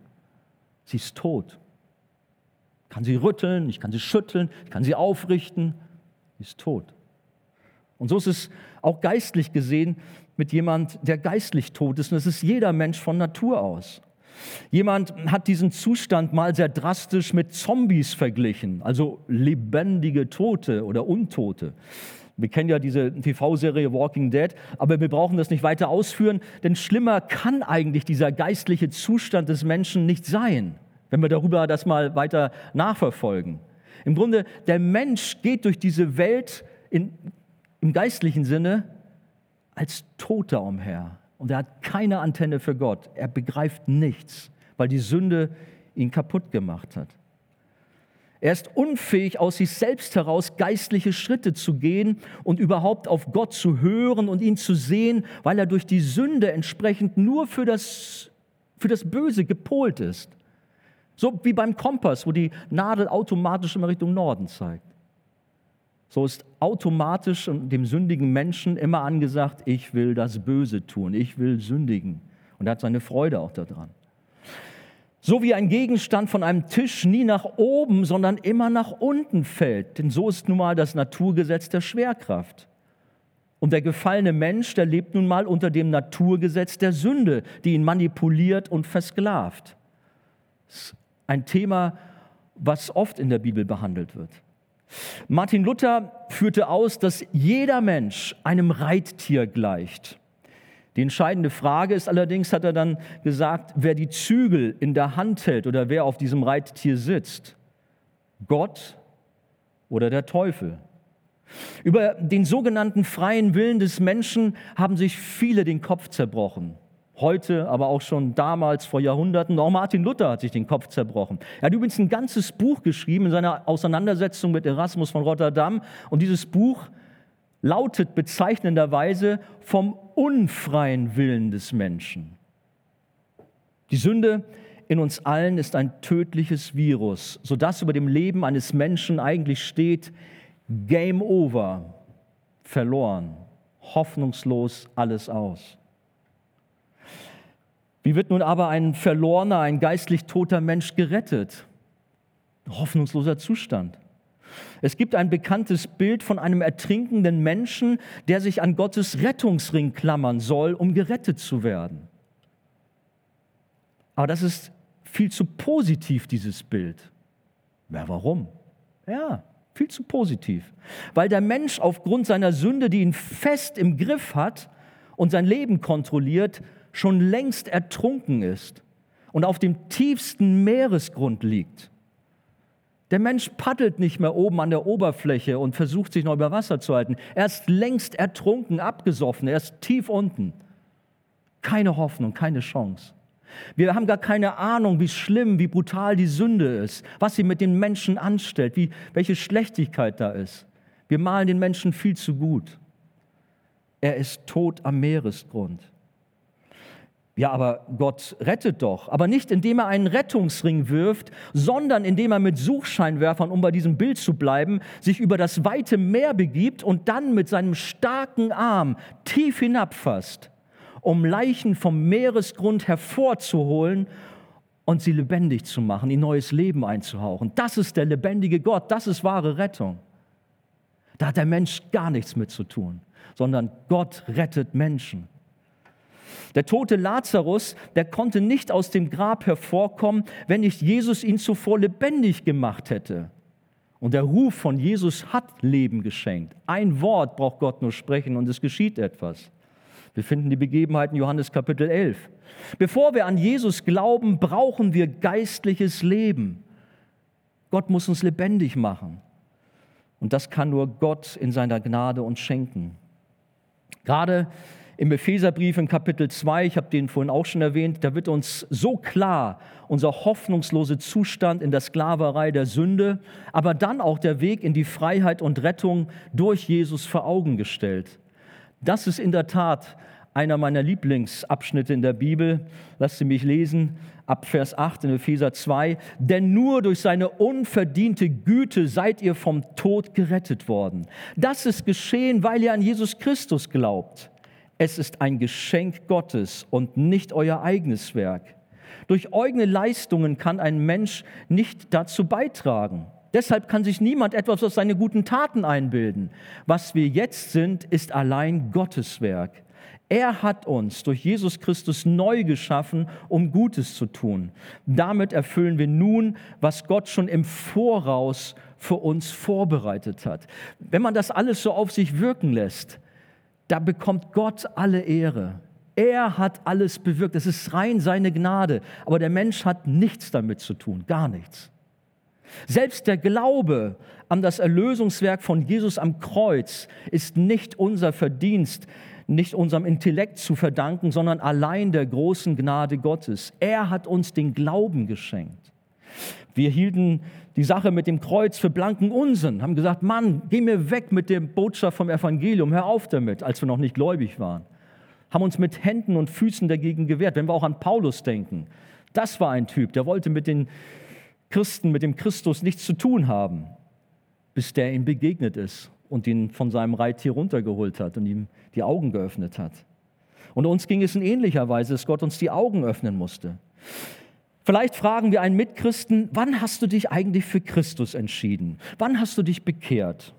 Sie ist tot. Ich kann sie rütteln, ich kann sie schütteln, ich kann sie aufrichten. Sie ist tot. Und so ist es auch geistlich gesehen mit jemand, der geistlich tot ist. Und das ist jeder Mensch von Natur aus. Jemand hat diesen Zustand mal sehr drastisch mit Zombies verglichen, also lebendige Tote oder Untote. Wir kennen ja diese TV-Serie Walking Dead, aber wir brauchen das nicht weiter ausführen, denn schlimmer kann eigentlich dieser geistliche Zustand des Menschen nicht sein, wenn wir darüber das mal weiter nachverfolgen. Im Grunde, der Mensch geht durch diese Welt in im geistlichen Sinne als Toter umher. Und er hat keine Antenne für Gott. Er begreift nichts, weil die Sünde ihn kaputt gemacht hat. Er ist unfähig, aus sich selbst heraus geistliche Schritte zu gehen und überhaupt auf Gott zu hören und ihn zu sehen, weil er durch die Sünde entsprechend nur für das, für das Böse gepolt ist. So wie beim Kompass, wo die Nadel automatisch immer Richtung Norden zeigt so ist automatisch dem sündigen Menschen immer angesagt, ich will das Böse tun, ich will sündigen. Und er hat seine Freude auch daran. So wie ein Gegenstand von einem Tisch nie nach oben, sondern immer nach unten fällt. Denn so ist nun mal das Naturgesetz der Schwerkraft. Und der gefallene Mensch, der lebt nun mal unter dem Naturgesetz der Sünde, die ihn manipuliert und versklavt. Das ist ein Thema, was oft in der Bibel behandelt wird. Martin Luther führte aus, dass jeder Mensch einem Reittier gleicht. Die entscheidende Frage ist allerdings, hat er dann gesagt, wer die Zügel in der Hand hält oder wer auf diesem Reittier sitzt. Gott oder der Teufel. Über den sogenannten freien Willen des Menschen haben sich viele den Kopf zerbrochen. Heute, aber auch schon damals vor Jahrhunderten. Auch Martin Luther hat sich den Kopf zerbrochen. Er hat übrigens ein ganzes Buch geschrieben in seiner Auseinandersetzung mit Erasmus von Rotterdam. Und dieses Buch lautet bezeichnenderweise vom unfreien Willen des Menschen. Die Sünde in uns allen ist ein tödliches Virus, sodass über dem Leben eines Menschen eigentlich steht, Game over, verloren, hoffnungslos alles aus. Wie wird nun aber ein verlorener, ein geistlich toter Mensch gerettet? Hoffnungsloser Zustand. Es gibt ein bekanntes Bild von einem ertrinkenden Menschen, der sich an Gottes Rettungsring klammern soll, um gerettet zu werden. Aber das ist viel zu positiv, dieses Bild. Ja, warum? Ja, viel zu positiv. Weil der Mensch aufgrund seiner Sünde, die ihn fest im Griff hat und sein Leben kontrolliert, schon längst ertrunken ist und auf dem tiefsten Meeresgrund liegt. Der Mensch paddelt nicht mehr oben an der Oberfläche und versucht sich noch über Wasser zu halten. Er ist längst ertrunken, abgesoffen, er ist tief unten. Keine Hoffnung, keine Chance. Wir haben gar keine Ahnung, wie schlimm, wie brutal die Sünde ist, was sie mit den Menschen anstellt, wie, welche Schlechtigkeit da ist. Wir malen den Menschen viel zu gut. Er ist tot am Meeresgrund. Ja, aber Gott rettet doch. Aber nicht indem er einen Rettungsring wirft, sondern indem er mit Suchscheinwerfern, um bei diesem Bild zu bleiben, sich über das weite Meer begibt und dann mit seinem starken Arm tief hinabfasst, um Leichen vom Meeresgrund hervorzuholen und sie lebendig zu machen, ihnen neues Leben einzuhauchen. Das ist der lebendige Gott, das ist wahre Rettung. Da hat der Mensch gar nichts mit zu tun, sondern Gott rettet Menschen. Der tote Lazarus, der konnte nicht aus dem Grab hervorkommen, wenn nicht Jesus ihn zuvor lebendig gemacht hätte. Und der Ruf von Jesus hat Leben geschenkt. Ein Wort braucht Gott nur sprechen und es geschieht etwas. Wir finden die Begebenheiten Johannes Kapitel 11. Bevor wir an Jesus glauben, brauchen wir geistliches Leben. Gott muss uns lebendig machen. Und das kann nur Gott in seiner Gnade uns schenken. Gerade im Epheserbrief in Kapitel 2, ich habe den vorhin auch schon erwähnt, da wird uns so klar unser hoffnungsloser Zustand in der Sklaverei der Sünde, aber dann auch der Weg in die Freiheit und Rettung durch Jesus vor Augen gestellt. Das ist in der Tat einer meiner Lieblingsabschnitte in der Bibel. Lasst Sie mich lesen, ab Vers 8 in Epheser 2. Denn nur durch seine unverdiente Güte seid ihr vom Tod gerettet worden. Das ist geschehen, weil ihr an Jesus Christus glaubt. Es ist ein Geschenk Gottes und nicht euer eigenes Werk. Durch eigene Leistungen kann ein Mensch nicht dazu beitragen. Deshalb kann sich niemand etwas aus seinen guten Taten einbilden. Was wir jetzt sind, ist allein Gottes Werk. Er hat uns durch Jesus Christus neu geschaffen, um Gutes zu tun. Damit erfüllen wir nun, was Gott schon im Voraus für uns vorbereitet hat. Wenn man das alles so auf sich wirken lässt, da bekommt Gott alle Ehre. Er hat alles bewirkt. Es ist rein seine Gnade. Aber der Mensch hat nichts damit zu tun, gar nichts. Selbst der Glaube an das Erlösungswerk von Jesus am Kreuz ist nicht unser Verdienst, nicht unserem Intellekt zu verdanken, sondern allein der großen Gnade Gottes. Er hat uns den Glauben geschenkt. Wir hielten die Sache mit dem Kreuz für blanken Unsinn, haben gesagt, Mann, geh mir weg mit der Botschaft vom Evangelium, hör auf damit, als wir noch nicht gläubig waren. Haben uns mit Händen und Füßen dagegen gewehrt, wenn wir auch an Paulus denken. Das war ein Typ, der wollte mit den Christen, mit dem Christus nichts zu tun haben, bis der ihm begegnet ist und ihn von seinem Reittier runtergeholt hat und ihm die Augen geöffnet hat. Und uns ging es in ähnlicher Weise, dass Gott uns die Augen öffnen musste. Vielleicht fragen wir einen Mitchristen, wann hast du dich eigentlich für Christus entschieden? Wann hast du dich bekehrt?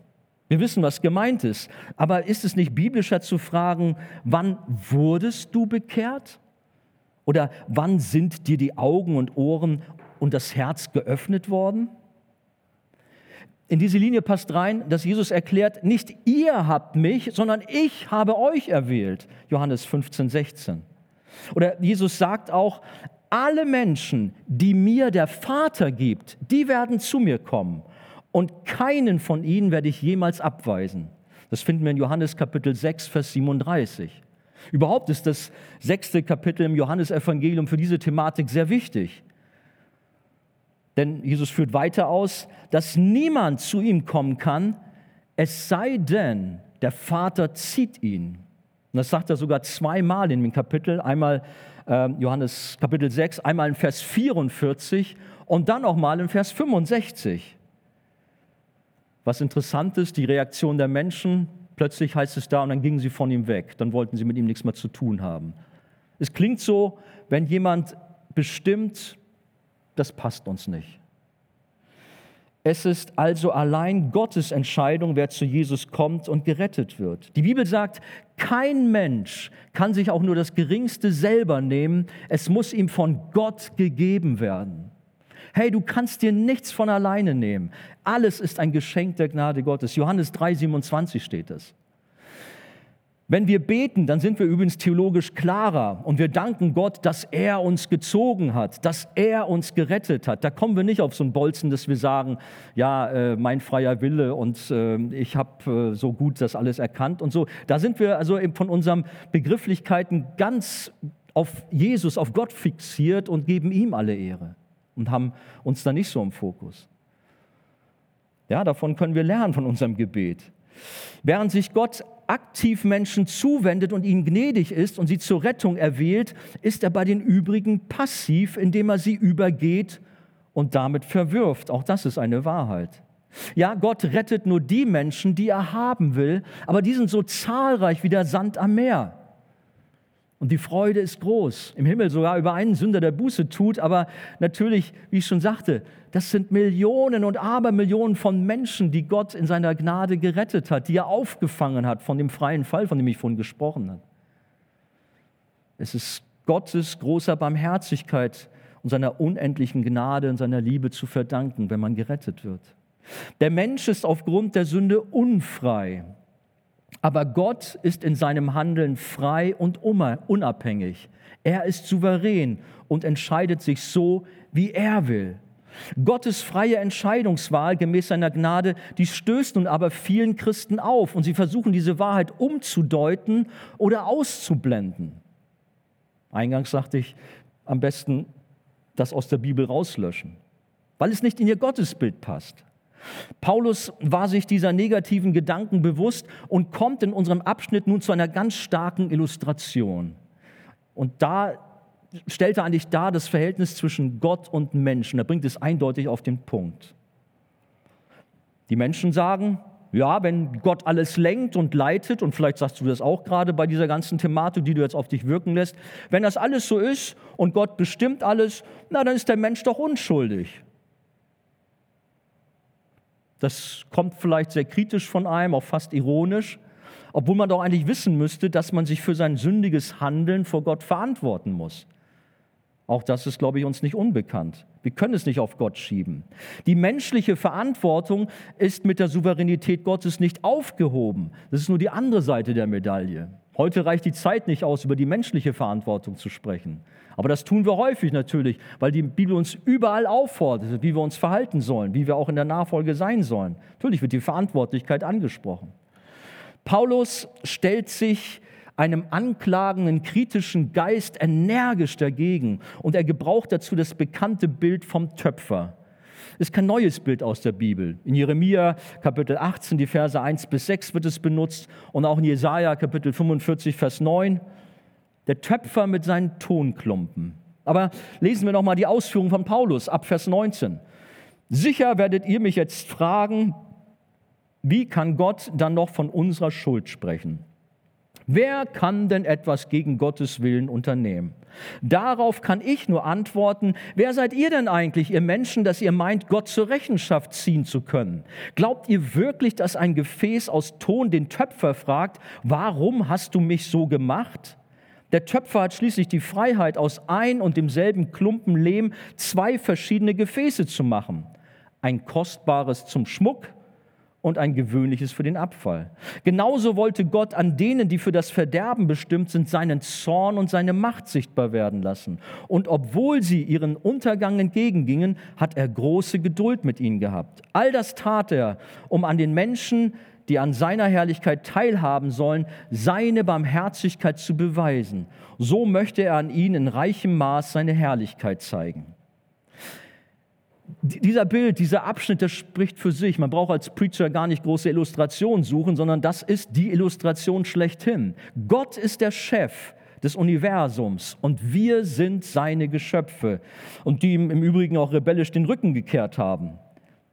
Wir wissen, was gemeint ist. Aber ist es nicht biblischer zu fragen, wann wurdest du bekehrt? Oder wann sind dir die Augen und Ohren und das Herz geöffnet worden? In diese Linie passt rein, dass Jesus erklärt, nicht ihr habt mich, sondern ich habe euch erwählt. Johannes 15, 16. Oder Jesus sagt auch, alle Menschen, die mir der Vater gibt, die werden zu mir kommen. Und keinen von ihnen werde ich jemals abweisen. Das finden wir in Johannes Kapitel 6, Vers 37. Überhaupt ist das sechste Kapitel im Johannesevangelium für diese Thematik sehr wichtig. Denn Jesus führt weiter aus, dass niemand zu ihm kommen kann, es sei denn, der Vater zieht ihn. Und das sagt er sogar zweimal in dem Kapitel, einmal Johannes Kapitel 6, einmal in Vers 44 und dann nochmal in Vers 65. Was interessant ist, die Reaktion der Menschen, plötzlich heißt es da, und dann gingen sie von ihm weg, dann wollten sie mit ihm nichts mehr zu tun haben. Es klingt so, wenn jemand bestimmt, das passt uns nicht. Es ist also allein Gottes Entscheidung, wer zu Jesus kommt und gerettet wird. Die Bibel sagt, kein Mensch kann sich auch nur das Geringste selber nehmen. Es muss ihm von Gott gegeben werden. Hey, du kannst dir nichts von alleine nehmen. Alles ist ein Geschenk der Gnade Gottes. Johannes 3, 27 steht es. Wenn wir beten, dann sind wir übrigens theologisch klarer und wir danken Gott, dass er uns gezogen hat, dass er uns gerettet hat. Da kommen wir nicht auf so ein Bolzen, dass wir sagen, ja, äh, mein freier Wille und äh, ich habe äh, so gut das alles erkannt und so. Da sind wir also von unseren Begrifflichkeiten ganz auf Jesus, auf Gott fixiert und geben ihm alle Ehre und haben uns da nicht so im Fokus. Ja, davon können wir lernen von unserem Gebet. Während sich Gott aktiv Menschen zuwendet und ihnen gnädig ist und sie zur Rettung erwählt, ist er bei den übrigen passiv, indem er sie übergeht und damit verwirft. Auch das ist eine Wahrheit. Ja, Gott rettet nur die Menschen, die er haben will, aber die sind so zahlreich wie der Sand am Meer. Und die Freude ist groß. Im Himmel sogar über einen Sünder, der Buße tut. Aber natürlich, wie ich schon sagte, das sind Millionen und Abermillionen von Menschen, die Gott in seiner Gnade gerettet hat, die er aufgefangen hat von dem freien Fall, von dem ich vorhin gesprochen habe. Es ist Gottes großer Barmherzigkeit und seiner unendlichen Gnade und seiner Liebe zu verdanken, wenn man gerettet wird. Der Mensch ist aufgrund der Sünde unfrei. Aber Gott ist in seinem Handeln frei und unabhängig. Er ist souverän und entscheidet sich so, wie er will. Gottes freie Entscheidungswahl gemäß seiner Gnade, die stößt nun aber vielen Christen auf und sie versuchen diese Wahrheit umzudeuten oder auszublenden. Eingangs sagte ich, am besten das aus der Bibel rauslöschen, weil es nicht in ihr Gottesbild passt. Paulus war sich dieser negativen Gedanken bewusst und kommt in unserem Abschnitt nun zu einer ganz starken Illustration. Und da stellt er eigentlich dar das Verhältnis zwischen Gott und Menschen. Er bringt es eindeutig auf den Punkt. Die Menschen sagen, ja, wenn Gott alles lenkt und leitet, und vielleicht sagst du das auch gerade bei dieser ganzen Thematik, die du jetzt auf dich wirken lässt, wenn das alles so ist und Gott bestimmt alles, na, dann ist der Mensch doch unschuldig. Das kommt vielleicht sehr kritisch von einem, auch fast ironisch, obwohl man doch eigentlich wissen müsste, dass man sich für sein sündiges Handeln vor Gott verantworten muss. Auch das ist, glaube ich, uns nicht unbekannt. Wir können es nicht auf Gott schieben. Die menschliche Verantwortung ist mit der Souveränität Gottes nicht aufgehoben. Das ist nur die andere Seite der Medaille. Heute reicht die Zeit nicht aus, über die menschliche Verantwortung zu sprechen. Aber das tun wir häufig natürlich, weil die Bibel uns überall auffordert, wie wir uns verhalten sollen, wie wir auch in der Nachfolge sein sollen. Natürlich wird die Verantwortlichkeit angesprochen. Paulus stellt sich einem anklagenden, kritischen Geist energisch dagegen und er gebraucht dazu das bekannte Bild vom Töpfer. Ist kein neues Bild aus der Bibel. In Jeremia Kapitel 18, die Verse 1 bis 6 wird es benutzt und auch in Jesaja Kapitel 45, Vers 9 der Töpfer mit seinen Tonklumpen. Aber lesen wir nochmal die Ausführung von Paulus ab Vers 19. Sicher werdet ihr mich jetzt fragen, wie kann Gott dann noch von unserer Schuld sprechen? Wer kann denn etwas gegen Gottes Willen unternehmen? Darauf kann ich nur antworten, wer seid ihr denn eigentlich, ihr Menschen, dass ihr meint, Gott zur Rechenschaft ziehen zu können? Glaubt ihr wirklich, dass ein Gefäß aus Ton den Töpfer fragt, warum hast du mich so gemacht? Der Töpfer hat schließlich die Freiheit, aus ein und demselben Klumpen Lehm zwei verschiedene Gefäße zu machen. Ein kostbares zum Schmuck und ein gewöhnliches für den Abfall. Genauso wollte Gott an denen, die für das Verderben bestimmt sind, seinen Zorn und seine Macht sichtbar werden lassen. Und obwohl sie ihren Untergang entgegengingen, hat er große Geduld mit ihnen gehabt. All das tat er, um an den Menschen, die an seiner Herrlichkeit teilhaben sollen, seine Barmherzigkeit zu beweisen. So möchte er an ihnen in reichem Maß seine Herrlichkeit zeigen dieser Bild, dieser Abschnitt, der spricht für sich. Man braucht als Preacher gar nicht große Illustrationen suchen, sondern das ist die Illustration schlechthin. Gott ist der Chef des Universums und wir sind seine Geschöpfe und die ihm im Übrigen auch rebellisch den Rücken gekehrt haben.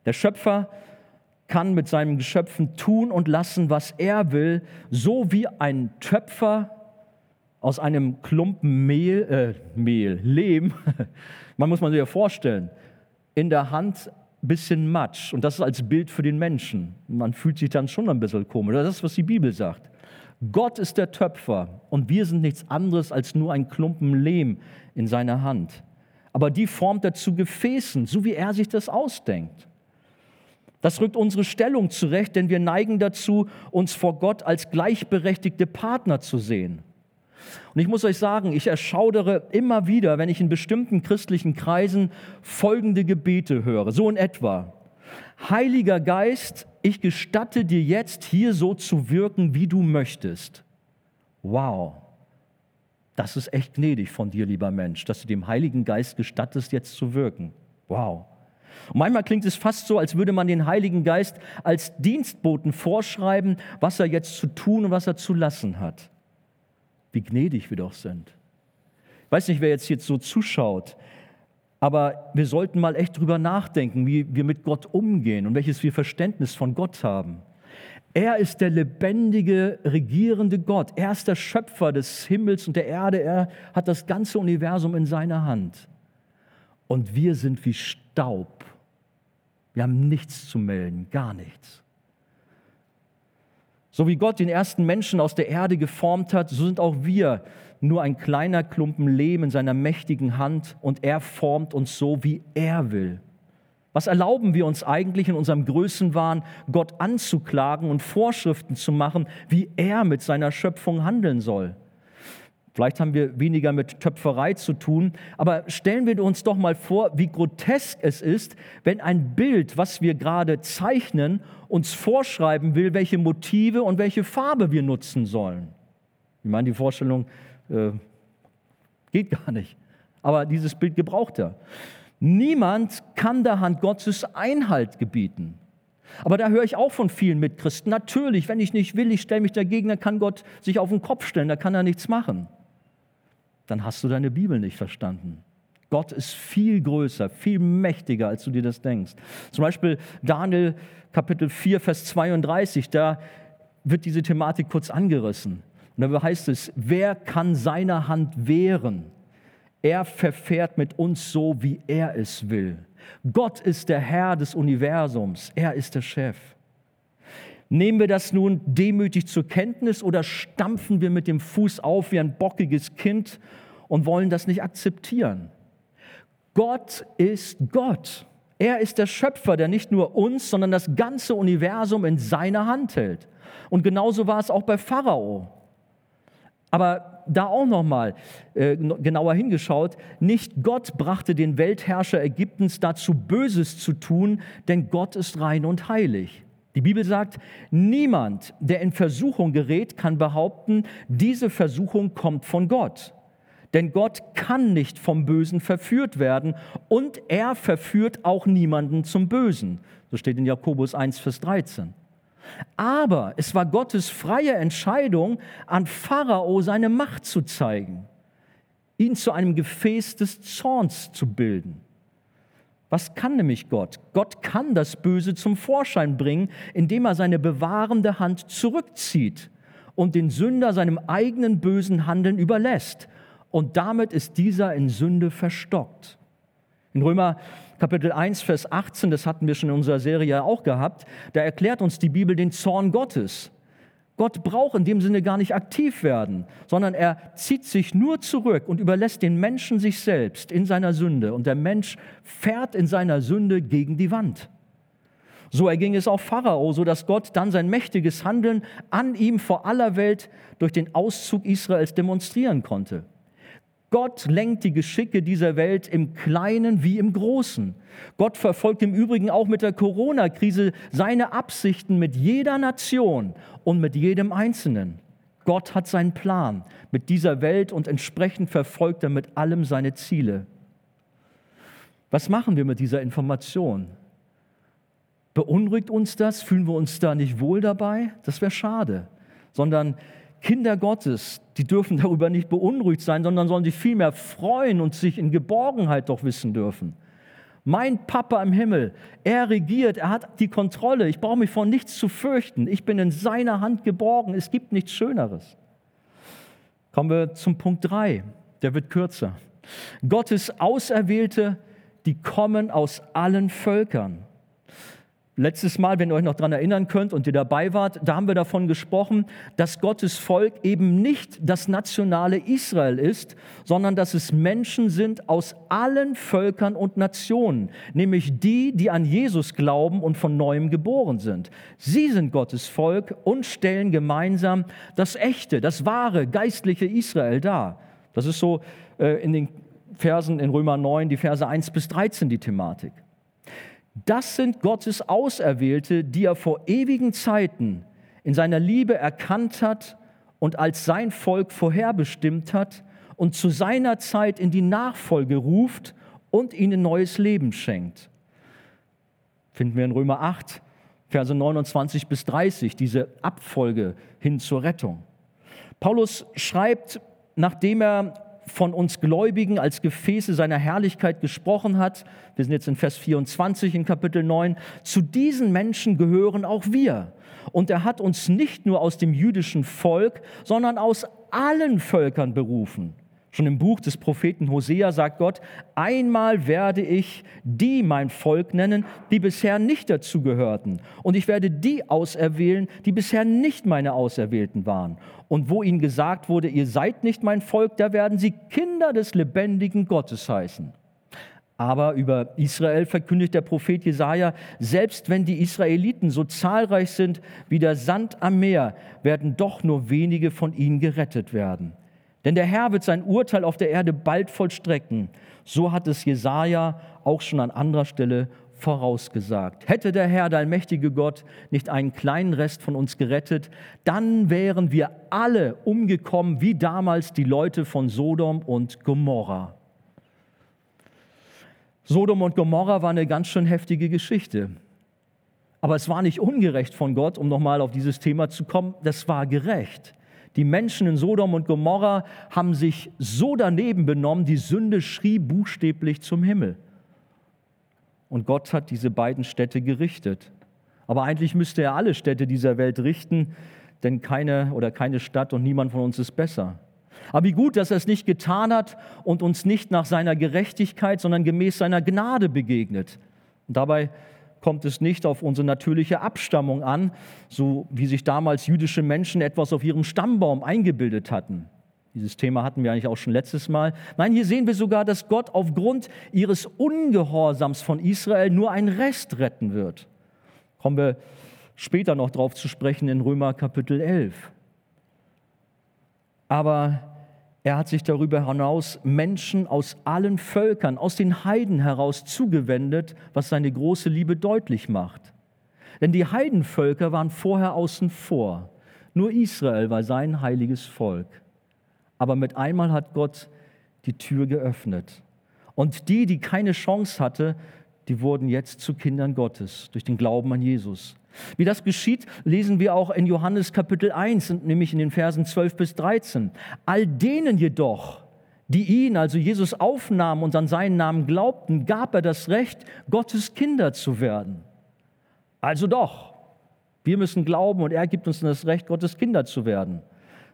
Der Schöpfer kann mit seinen Geschöpfen tun und lassen, was er will, so wie ein Töpfer aus einem Klumpen Mehl, äh, Mehl, Lehm, *laughs* man muss man sich ja vorstellen, in der Hand ein bisschen Matsch. Und das ist als Bild für den Menschen. Man fühlt sich dann schon ein bisschen komisch. Das ist, was die Bibel sagt. Gott ist der Töpfer und wir sind nichts anderes als nur ein Klumpen Lehm in seiner Hand. Aber die formt er zu Gefäßen, so wie er sich das ausdenkt. Das rückt unsere Stellung zurecht, denn wir neigen dazu, uns vor Gott als gleichberechtigte Partner zu sehen. Und ich muss euch sagen, ich erschaudere immer wieder, wenn ich in bestimmten christlichen Kreisen folgende Gebete höre, so in etwa. Heiliger Geist, ich gestatte dir jetzt hier so zu wirken, wie du möchtest. Wow, das ist echt gnädig von dir, lieber Mensch, dass du dem Heiligen Geist gestattest, jetzt zu wirken. Wow. Und manchmal klingt es fast so, als würde man den Heiligen Geist als Dienstboten vorschreiben, was er jetzt zu tun und was er zu lassen hat. Wie gnädig wir doch sind. Ich weiß nicht, wer jetzt, jetzt so zuschaut, aber wir sollten mal echt drüber nachdenken, wie wir mit Gott umgehen und welches wir Verständnis von Gott haben. Er ist der lebendige, regierende Gott. Er ist der Schöpfer des Himmels und der Erde. Er hat das ganze Universum in seiner Hand. Und wir sind wie Staub. Wir haben nichts zu melden, gar nichts. So wie Gott den ersten Menschen aus der Erde geformt hat, so sind auch wir nur ein kleiner Klumpen Lehm in seiner mächtigen Hand und er formt uns so, wie er will. Was erlauben wir uns eigentlich in unserem Größenwahn, Gott anzuklagen und Vorschriften zu machen, wie er mit seiner Schöpfung handeln soll? Vielleicht haben wir weniger mit Töpferei zu tun, aber stellen wir uns doch mal vor, wie grotesk es ist, wenn ein Bild, was wir gerade zeichnen, uns vorschreiben will, welche Motive und welche Farbe wir nutzen sollen. Ich meine, die Vorstellung äh, geht gar nicht, aber dieses Bild gebraucht er. Niemand kann der Hand Gottes Einhalt gebieten. Aber da höre ich auch von vielen Mitchristen, natürlich, wenn ich nicht will, ich stelle mich dagegen, dann kann Gott sich auf den Kopf stellen, da kann er nichts machen dann hast du deine Bibel nicht verstanden. Gott ist viel größer, viel mächtiger, als du dir das denkst. Zum Beispiel Daniel Kapitel 4, Vers 32, da wird diese Thematik kurz angerissen. Und da heißt es, wer kann seiner Hand wehren? Er verfährt mit uns so, wie er es will. Gott ist der Herr des Universums, er ist der Chef. Nehmen wir das nun demütig zur Kenntnis oder stampfen wir mit dem Fuß auf wie ein bockiges Kind und wollen das nicht akzeptieren? Gott ist Gott. Er ist der Schöpfer, der nicht nur uns, sondern das ganze Universum in seiner Hand hält. Und genauso war es auch bei Pharao. Aber da auch nochmal äh, genauer hingeschaut, nicht Gott brachte den Weltherrscher Ägyptens dazu, Böses zu tun, denn Gott ist rein und heilig. Die Bibel sagt, niemand, der in Versuchung gerät, kann behaupten, diese Versuchung kommt von Gott. Denn Gott kann nicht vom Bösen verführt werden und er verführt auch niemanden zum Bösen. So steht in Jakobus 1, Vers 13. Aber es war Gottes freie Entscheidung, an Pharao seine Macht zu zeigen, ihn zu einem Gefäß des Zorns zu bilden. Was kann nämlich Gott? Gott kann das Böse zum Vorschein bringen, indem er seine bewahrende Hand zurückzieht und den Sünder seinem eigenen bösen Handeln überlässt. Und damit ist dieser in Sünde verstockt. In Römer Kapitel 1, Vers 18, das hatten wir schon in unserer Serie auch gehabt, da erklärt uns die Bibel den Zorn Gottes. Gott braucht in dem Sinne gar nicht aktiv werden, sondern er zieht sich nur zurück und überlässt den Menschen sich selbst in seiner Sünde. Und der Mensch fährt in seiner Sünde gegen die Wand. So erging es auch Pharao, so dass Gott dann sein mächtiges Handeln an ihm vor aller Welt durch den Auszug Israels demonstrieren konnte. Gott lenkt die Geschicke dieser Welt im Kleinen wie im Großen. Gott verfolgt im Übrigen auch mit der Corona-Krise seine Absichten mit jeder Nation und mit jedem Einzelnen. Gott hat seinen Plan mit dieser Welt und entsprechend verfolgt er mit allem seine Ziele. Was machen wir mit dieser Information? Beunruhigt uns das? Fühlen wir uns da nicht wohl dabei? Das wäre schade. Sondern Kinder Gottes, die dürfen darüber nicht beunruhigt sein, sondern sollen sich vielmehr freuen und sich in Geborgenheit doch wissen dürfen. Mein Papa im Himmel, er regiert, er hat die Kontrolle. Ich brauche mich vor nichts zu fürchten. Ich bin in seiner Hand geborgen. Es gibt nichts Schöneres. Kommen wir zum Punkt 3. Der wird kürzer. Gottes Auserwählte, die kommen aus allen Völkern. Letztes Mal, wenn ihr euch noch daran erinnern könnt und ihr dabei wart, da haben wir davon gesprochen, dass Gottes Volk eben nicht das nationale Israel ist, sondern dass es Menschen sind aus allen Völkern und Nationen, nämlich die, die an Jesus glauben und von neuem geboren sind. Sie sind Gottes Volk und stellen gemeinsam das echte, das wahre, geistliche Israel dar. Das ist so äh, in den Versen in Römer 9, die Verse 1 bis 13 die Thematik. Das sind Gottes Auserwählte, die er vor ewigen Zeiten in seiner Liebe erkannt hat und als sein Volk vorherbestimmt hat und zu seiner Zeit in die Nachfolge ruft und ihnen neues Leben schenkt. Finden wir in Römer 8, Verse 29 bis 30, diese Abfolge hin zur Rettung. Paulus schreibt, nachdem er von uns Gläubigen als Gefäße seiner Herrlichkeit gesprochen hat. Wir sind jetzt in Vers 24 in Kapitel 9. Zu diesen Menschen gehören auch wir. Und er hat uns nicht nur aus dem jüdischen Volk, sondern aus allen Völkern berufen. Schon im Buch des Propheten Hosea sagt Gott, einmal werde ich die mein Volk nennen, die bisher nicht dazu gehörten. Und ich werde die auserwählen, die bisher nicht meine Auserwählten waren. Und wo ihnen gesagt wurde, ihr seid nicht mein Volk, da werden sie Kinder des lebendigen Gottes heißen. Aber über Israel verkündigt der Prophet Jesaja, selbst wenn die Israeliten so zahlreich sind wie der Sand am Meer, werden doch nur wenige von ihnen gerettet werden. Denn der Herr wird sein Urteil auf der Erde bald vollstrecken. So hat es Jesaja auch schon an anderer Stelle vorausgesagt. Hätte der Herr, der allmächtige Gott, nicht einen kleinen Rest von uns gerettet, dann wären wir alle umgekommen, wie damals die Leute von Sodom und Gomorra. Sodom und Gomorra war eine ganz schön heftige Geschichte. Aber es war nicht ungerecht von Gott, um nochmal auf dieses Thema zu kommen, das war gerecht. Die Menschen in Sodom und Gomorra haben sich so daneben benommen, die Sünde schrie buchstäblich zum Himmel. Und Gott hat diese beiden Städte gerichtet. Aber eigentlich müsste er alle Städte dieser Welt richten, denn keine oder keine Stadt und niemand von uns ist besser. Aber wie gut, dass er es nicht getan hat und uns nicht nach seiner Gerechtigkeit, sondern gemäß seiner Gnade begegnet. Und dabei kommt es nicht auf unsere natürliche Abstammung an, so wie sich damals jüdische Menschen etwas auf ihrem Stammbaum eingebildet hatten. Dieses Thema hatten wir eigentlich auch schon letztes Mal. Nein, hier sehen wir sogar, dass Gott aufgrund ihres Ungehorsams von Israel nur einen Rest retten wird. Kommen wir später noch drauf zu sprechen in Römer Kapitel 11. Aber er hat sich darüber hinaus Menschen aus allen Völkern, aus den Heiden heraus zugewendet, was seine große Liebe deutlich macht. Denn die Heidenvölker waren vorher außen vor. Nur Israel war sein heiliges Volk. Aber mit einmal hat Gott die Tür geöffnet. Und die, die keine Chance hatte, die wurden jetzt zu Kindern Gottes durch den Glauben an Jesus. Wie das geschieht, lesen wir auch in Johannes Kapitel 1, nämlich in den Versen 12 bis 13. All denen jedoch, die ihn, also Jesus, aufnahmen und an seinen Namen glaubten, gab er das Recht, Gottes Kinder zu werden. Also doch, Wir müssen glauben und er gibt uns das Recht, Gottes Kinder zu werden.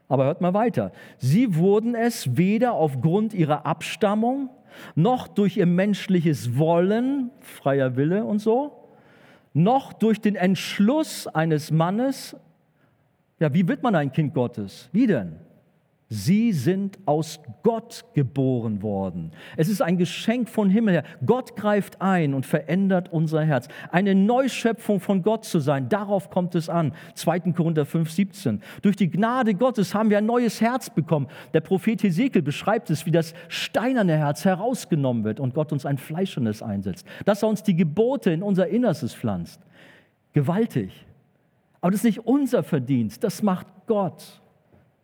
Aber hört mal weiter. Sie wurden es weder aufgrund ihrer Abstammung noch durch ihr menschliches Wollen, freier Wille und so, noch durch den Entschluss eines Mannes. Ja, wie wird man ein Kind Gottes? Wie denn? Sie sind aus Gott geboren worden. Es ist ein Geschenk von Himmel her. Gott greift ein und verändert unser Herz. Eine Neuschöpfung von Gott zu sein, darauf kommt es an. 2. Korinther 5, 17. Durch die Gnade Gottes haben wir ein neues Herz bekommen. Der Prophet Hesekiel beschreibt es, wie das steinerne Herz herausgenommen wird und Gott uns ein fleischernes einsetzt. Dass er uns die Gebote in unser Innerstes pflanzt. Gewaltig. Aber das ist nicht unser Verdienst, das macht Gott.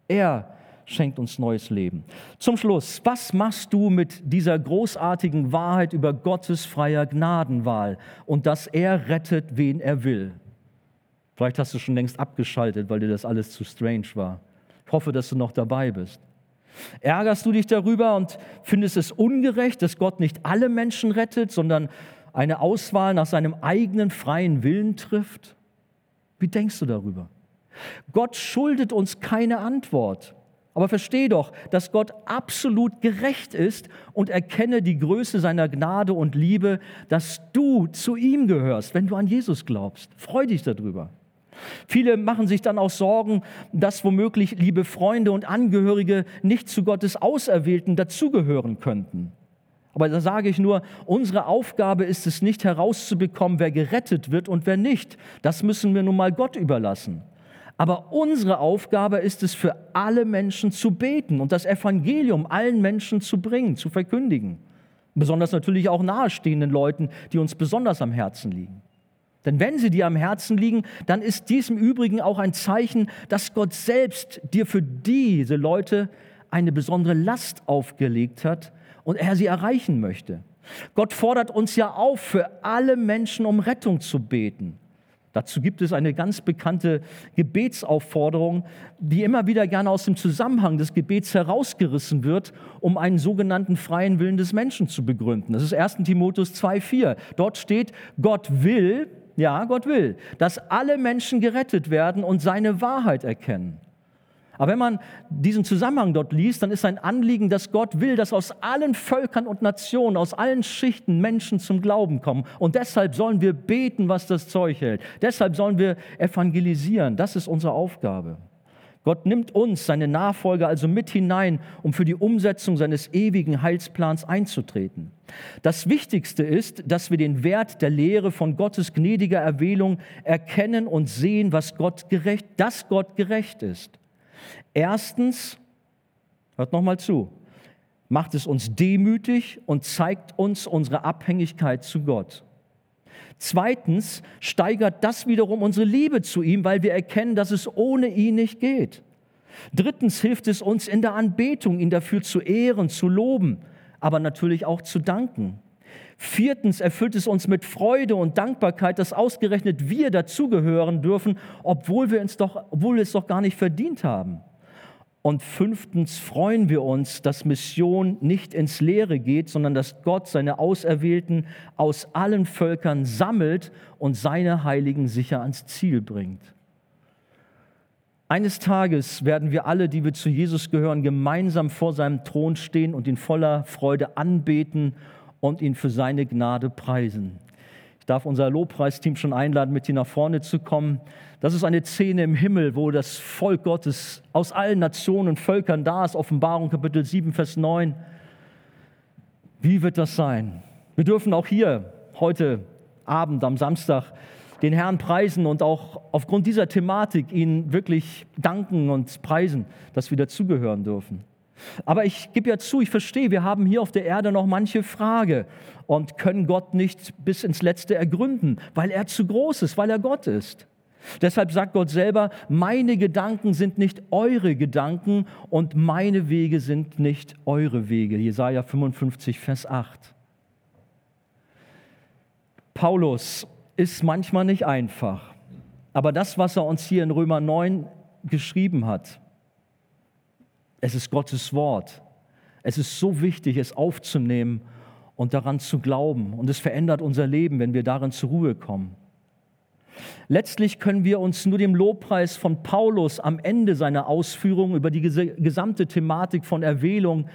Er schenkt uns neues Leben. Zum Schluss, was machst du mit dieser großartigen Wahrheit über Gottes freier Gnadenwahl und dass er rettet, wen er will? Vielleicht hast du schon längst abgeschaltet, weil dir das alles zu strange war. Ich hoffe, dass du noch dabei bist. Ärgerst du dich darüber und findest es ungerecht, dass Gott nicht alle Menschen rettet, sondern eine Auswahl nach seinem eigenen freien Willen trifft? Wie denkst du darüber? Gott schuldet uns keine Antwort. Aber versteh doch, dass Gott absolut gerecht ist und erkenne die Größe seiner Gnade und Liebe, dass du zu ihm gehörst, wenn du an Jesus glaubst. Freu dich darüber. Viele machen sich dann auch Sorgen, dass womöglich liebe Freunde und Angehörige nicht zu Gottes Auserwählten dazugehören könnten. Aber da sage ich nur, unsere Aufgabe ist es nicht herauszubekommen, wer gerettet wird und wer nicht. Das müssen wir nun mal Gott überlassen. Aber unsere Aufgabe ist es, für alle Menschen zu beten und das Evangelium allen Menschen zu bringen, zu verkündigen. Besonders natürlich auch nahestehenden Leuten, die uns besonders am Herzen liegen. Denn wenn sie dir am Herzen liegen, dann ist dies im Übrigen auch ein Zeichen, dass Gott selbst dir für diese Leute eine besondere Last aufgelegt hat und er sie erreichen möchte. Gott fordert uns ja auf, für alle Menschen um Rettung zu beten. Dazu gibt es eine ganz bekannte Gebetsaufforderung, die immer wieder gerne aus dem Zusammenhang des Gebets herausgerissen wird, um einen sogenannten freien Willen des Menschen zu begründen. Das ist 1 Timotheus 2,4. Dort steht, Gott will, ja, Gott will, dass alle Menschen gerettet werden und seine Wahrheit erkennen. Aber wenn man diesen Zusammenhang dort liest, dann ist ein Anliegen, dass Gott will, dass aus allen Völkern und Nationen, aus allen Schichten Menschen zum Glauben kommen. Und deshalb sollen wir beten, was das Zeug hält. Deshalb sollen wir evangelisieren. Das ist unsere Aufgabe. Gott nimmt uns, seine Nachfolger, also mit hinein, um für die Umsetzung seines ewigen Heilsplans einzutreten. Das Wichtigste ist, dass wir den Wert der Lehre von Gottes gnädiger Erwählung erkennen und sehen, was Gott gerecht, dass Gott gerecht ist. Erstens, hört nochmal zu, macht es uns demütig und zeigt uns unsere Abhängigkeit zu Gott. Zweitens steigert das wiederum unsere Liebe zu ihm, weil wir erkennen, dass es ohne ihn nicht geht. Drittens hilft es uns in der Anbetung, ihn dafür zu ehren, zu loben, aber natürlich auch zu danken. Viertens erfüllt es uns mit Freude und Dankbarkeit, dass ausgerechnet wir dazugehören dürfen, obwohl wir, uns doch, obwohl wir es doch gar nicht verdient haben. Und fünftens freuen wir uns, dass Mission nicht ins Leere geht, sondern dass Gott seine Auserwählten aus allen Völkern sammelt und seine Heiligen sicher ans Ziel bringt. Eines Tages werden wir alle, die wir zu Jesus gehören, gemeinsam vor seinem Thron stehen und ihn voller Freude anbeten und ihn für seine Gnade preisen. Ich darf unser Lobpreisteam schon einladen, mit hier nach vorne zu kommen. Das ist eine Szene im Himmel, wo das Volk Gottes aus allen Nationen und Völkern da ist. Offenbarung Kapitel 7, Vers 9. Wie wird das sein? Wir dürfen auch hier heute Abend am Samstag den Herrn preisen und auch aufgrund dieser Thematik ihn wirklich danken und preisen, dass wir dazugehören dürfen. Aber ich gebe ja zu, ich verstehe, wir haben hier auf der Erde noch manche Frage und können Gott nicht bis ins Letzte ergründen, weil er zu groß ist, weil er Gott ist. Deshalb sagt Gott selber, meine Gedanken sind nicht eure Gedanken und meine Wege sind nicht eure Wege. Jesaja 55, Vers 8. Paulus ist manchmal nicht einfach, aber das, was er uns hier in Römer 9 geschrieben hat, es ist Gottes Wort. Es ist so wichtig, es aufzunehmen und daran zu glauben. Und es verändert unser Leben, wenn wir darin zur Ruhe kommen. Letztlich können wir uns nur dem Lobpreis von Paulus am Ende seiner Ausführungen über die gesamte Thematik von Erwählung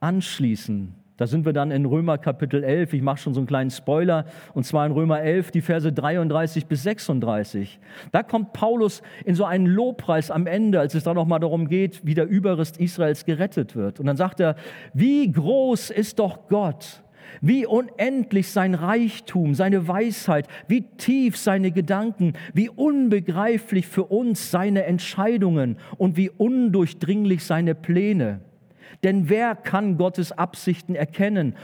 anschließen. Da sind wir dann in Römer Kapitel 11. Ich mache schon so einen kleinen Spoiler. Und zwar in Römer 11, die Verse 33 bis 36. Da kommt Paulus in so einen Lobpreis am Ende, als es dann nochmal darum geht, wie der Überrest Israels gerettet wird. Und dann sagt er, wie groß ist doch Gott wie unendlich sein Reichtum, seine Weisheit, wie tief seine Gedanken, wie unbegreiflich für uns seine Entscheidungen und wie undurchdringlich seine Pläne. Denn wer kann Gottes Absichten erkennen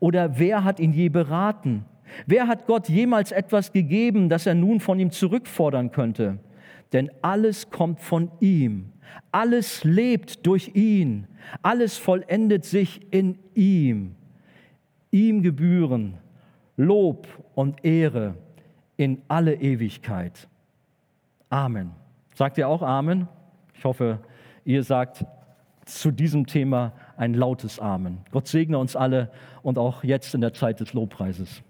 oder wer hat ihn je beraten? Wer hat Gott jemals etwas gegeben, das er nun von ihm zurückfordern könnte? Denn alles kommt von ihm, alles lebt durch ihn, alles vollendet sich in ihm. Ihm gebühren Lob und Ehre in alle Ewigkeit. Amen. Sagt ihr auch Amen? Ich hoffe, ihr sagt zu diesem Thema ein lautes Amen. Gott segne uns alle und auch jetzt in der Zeit des Lobpreises.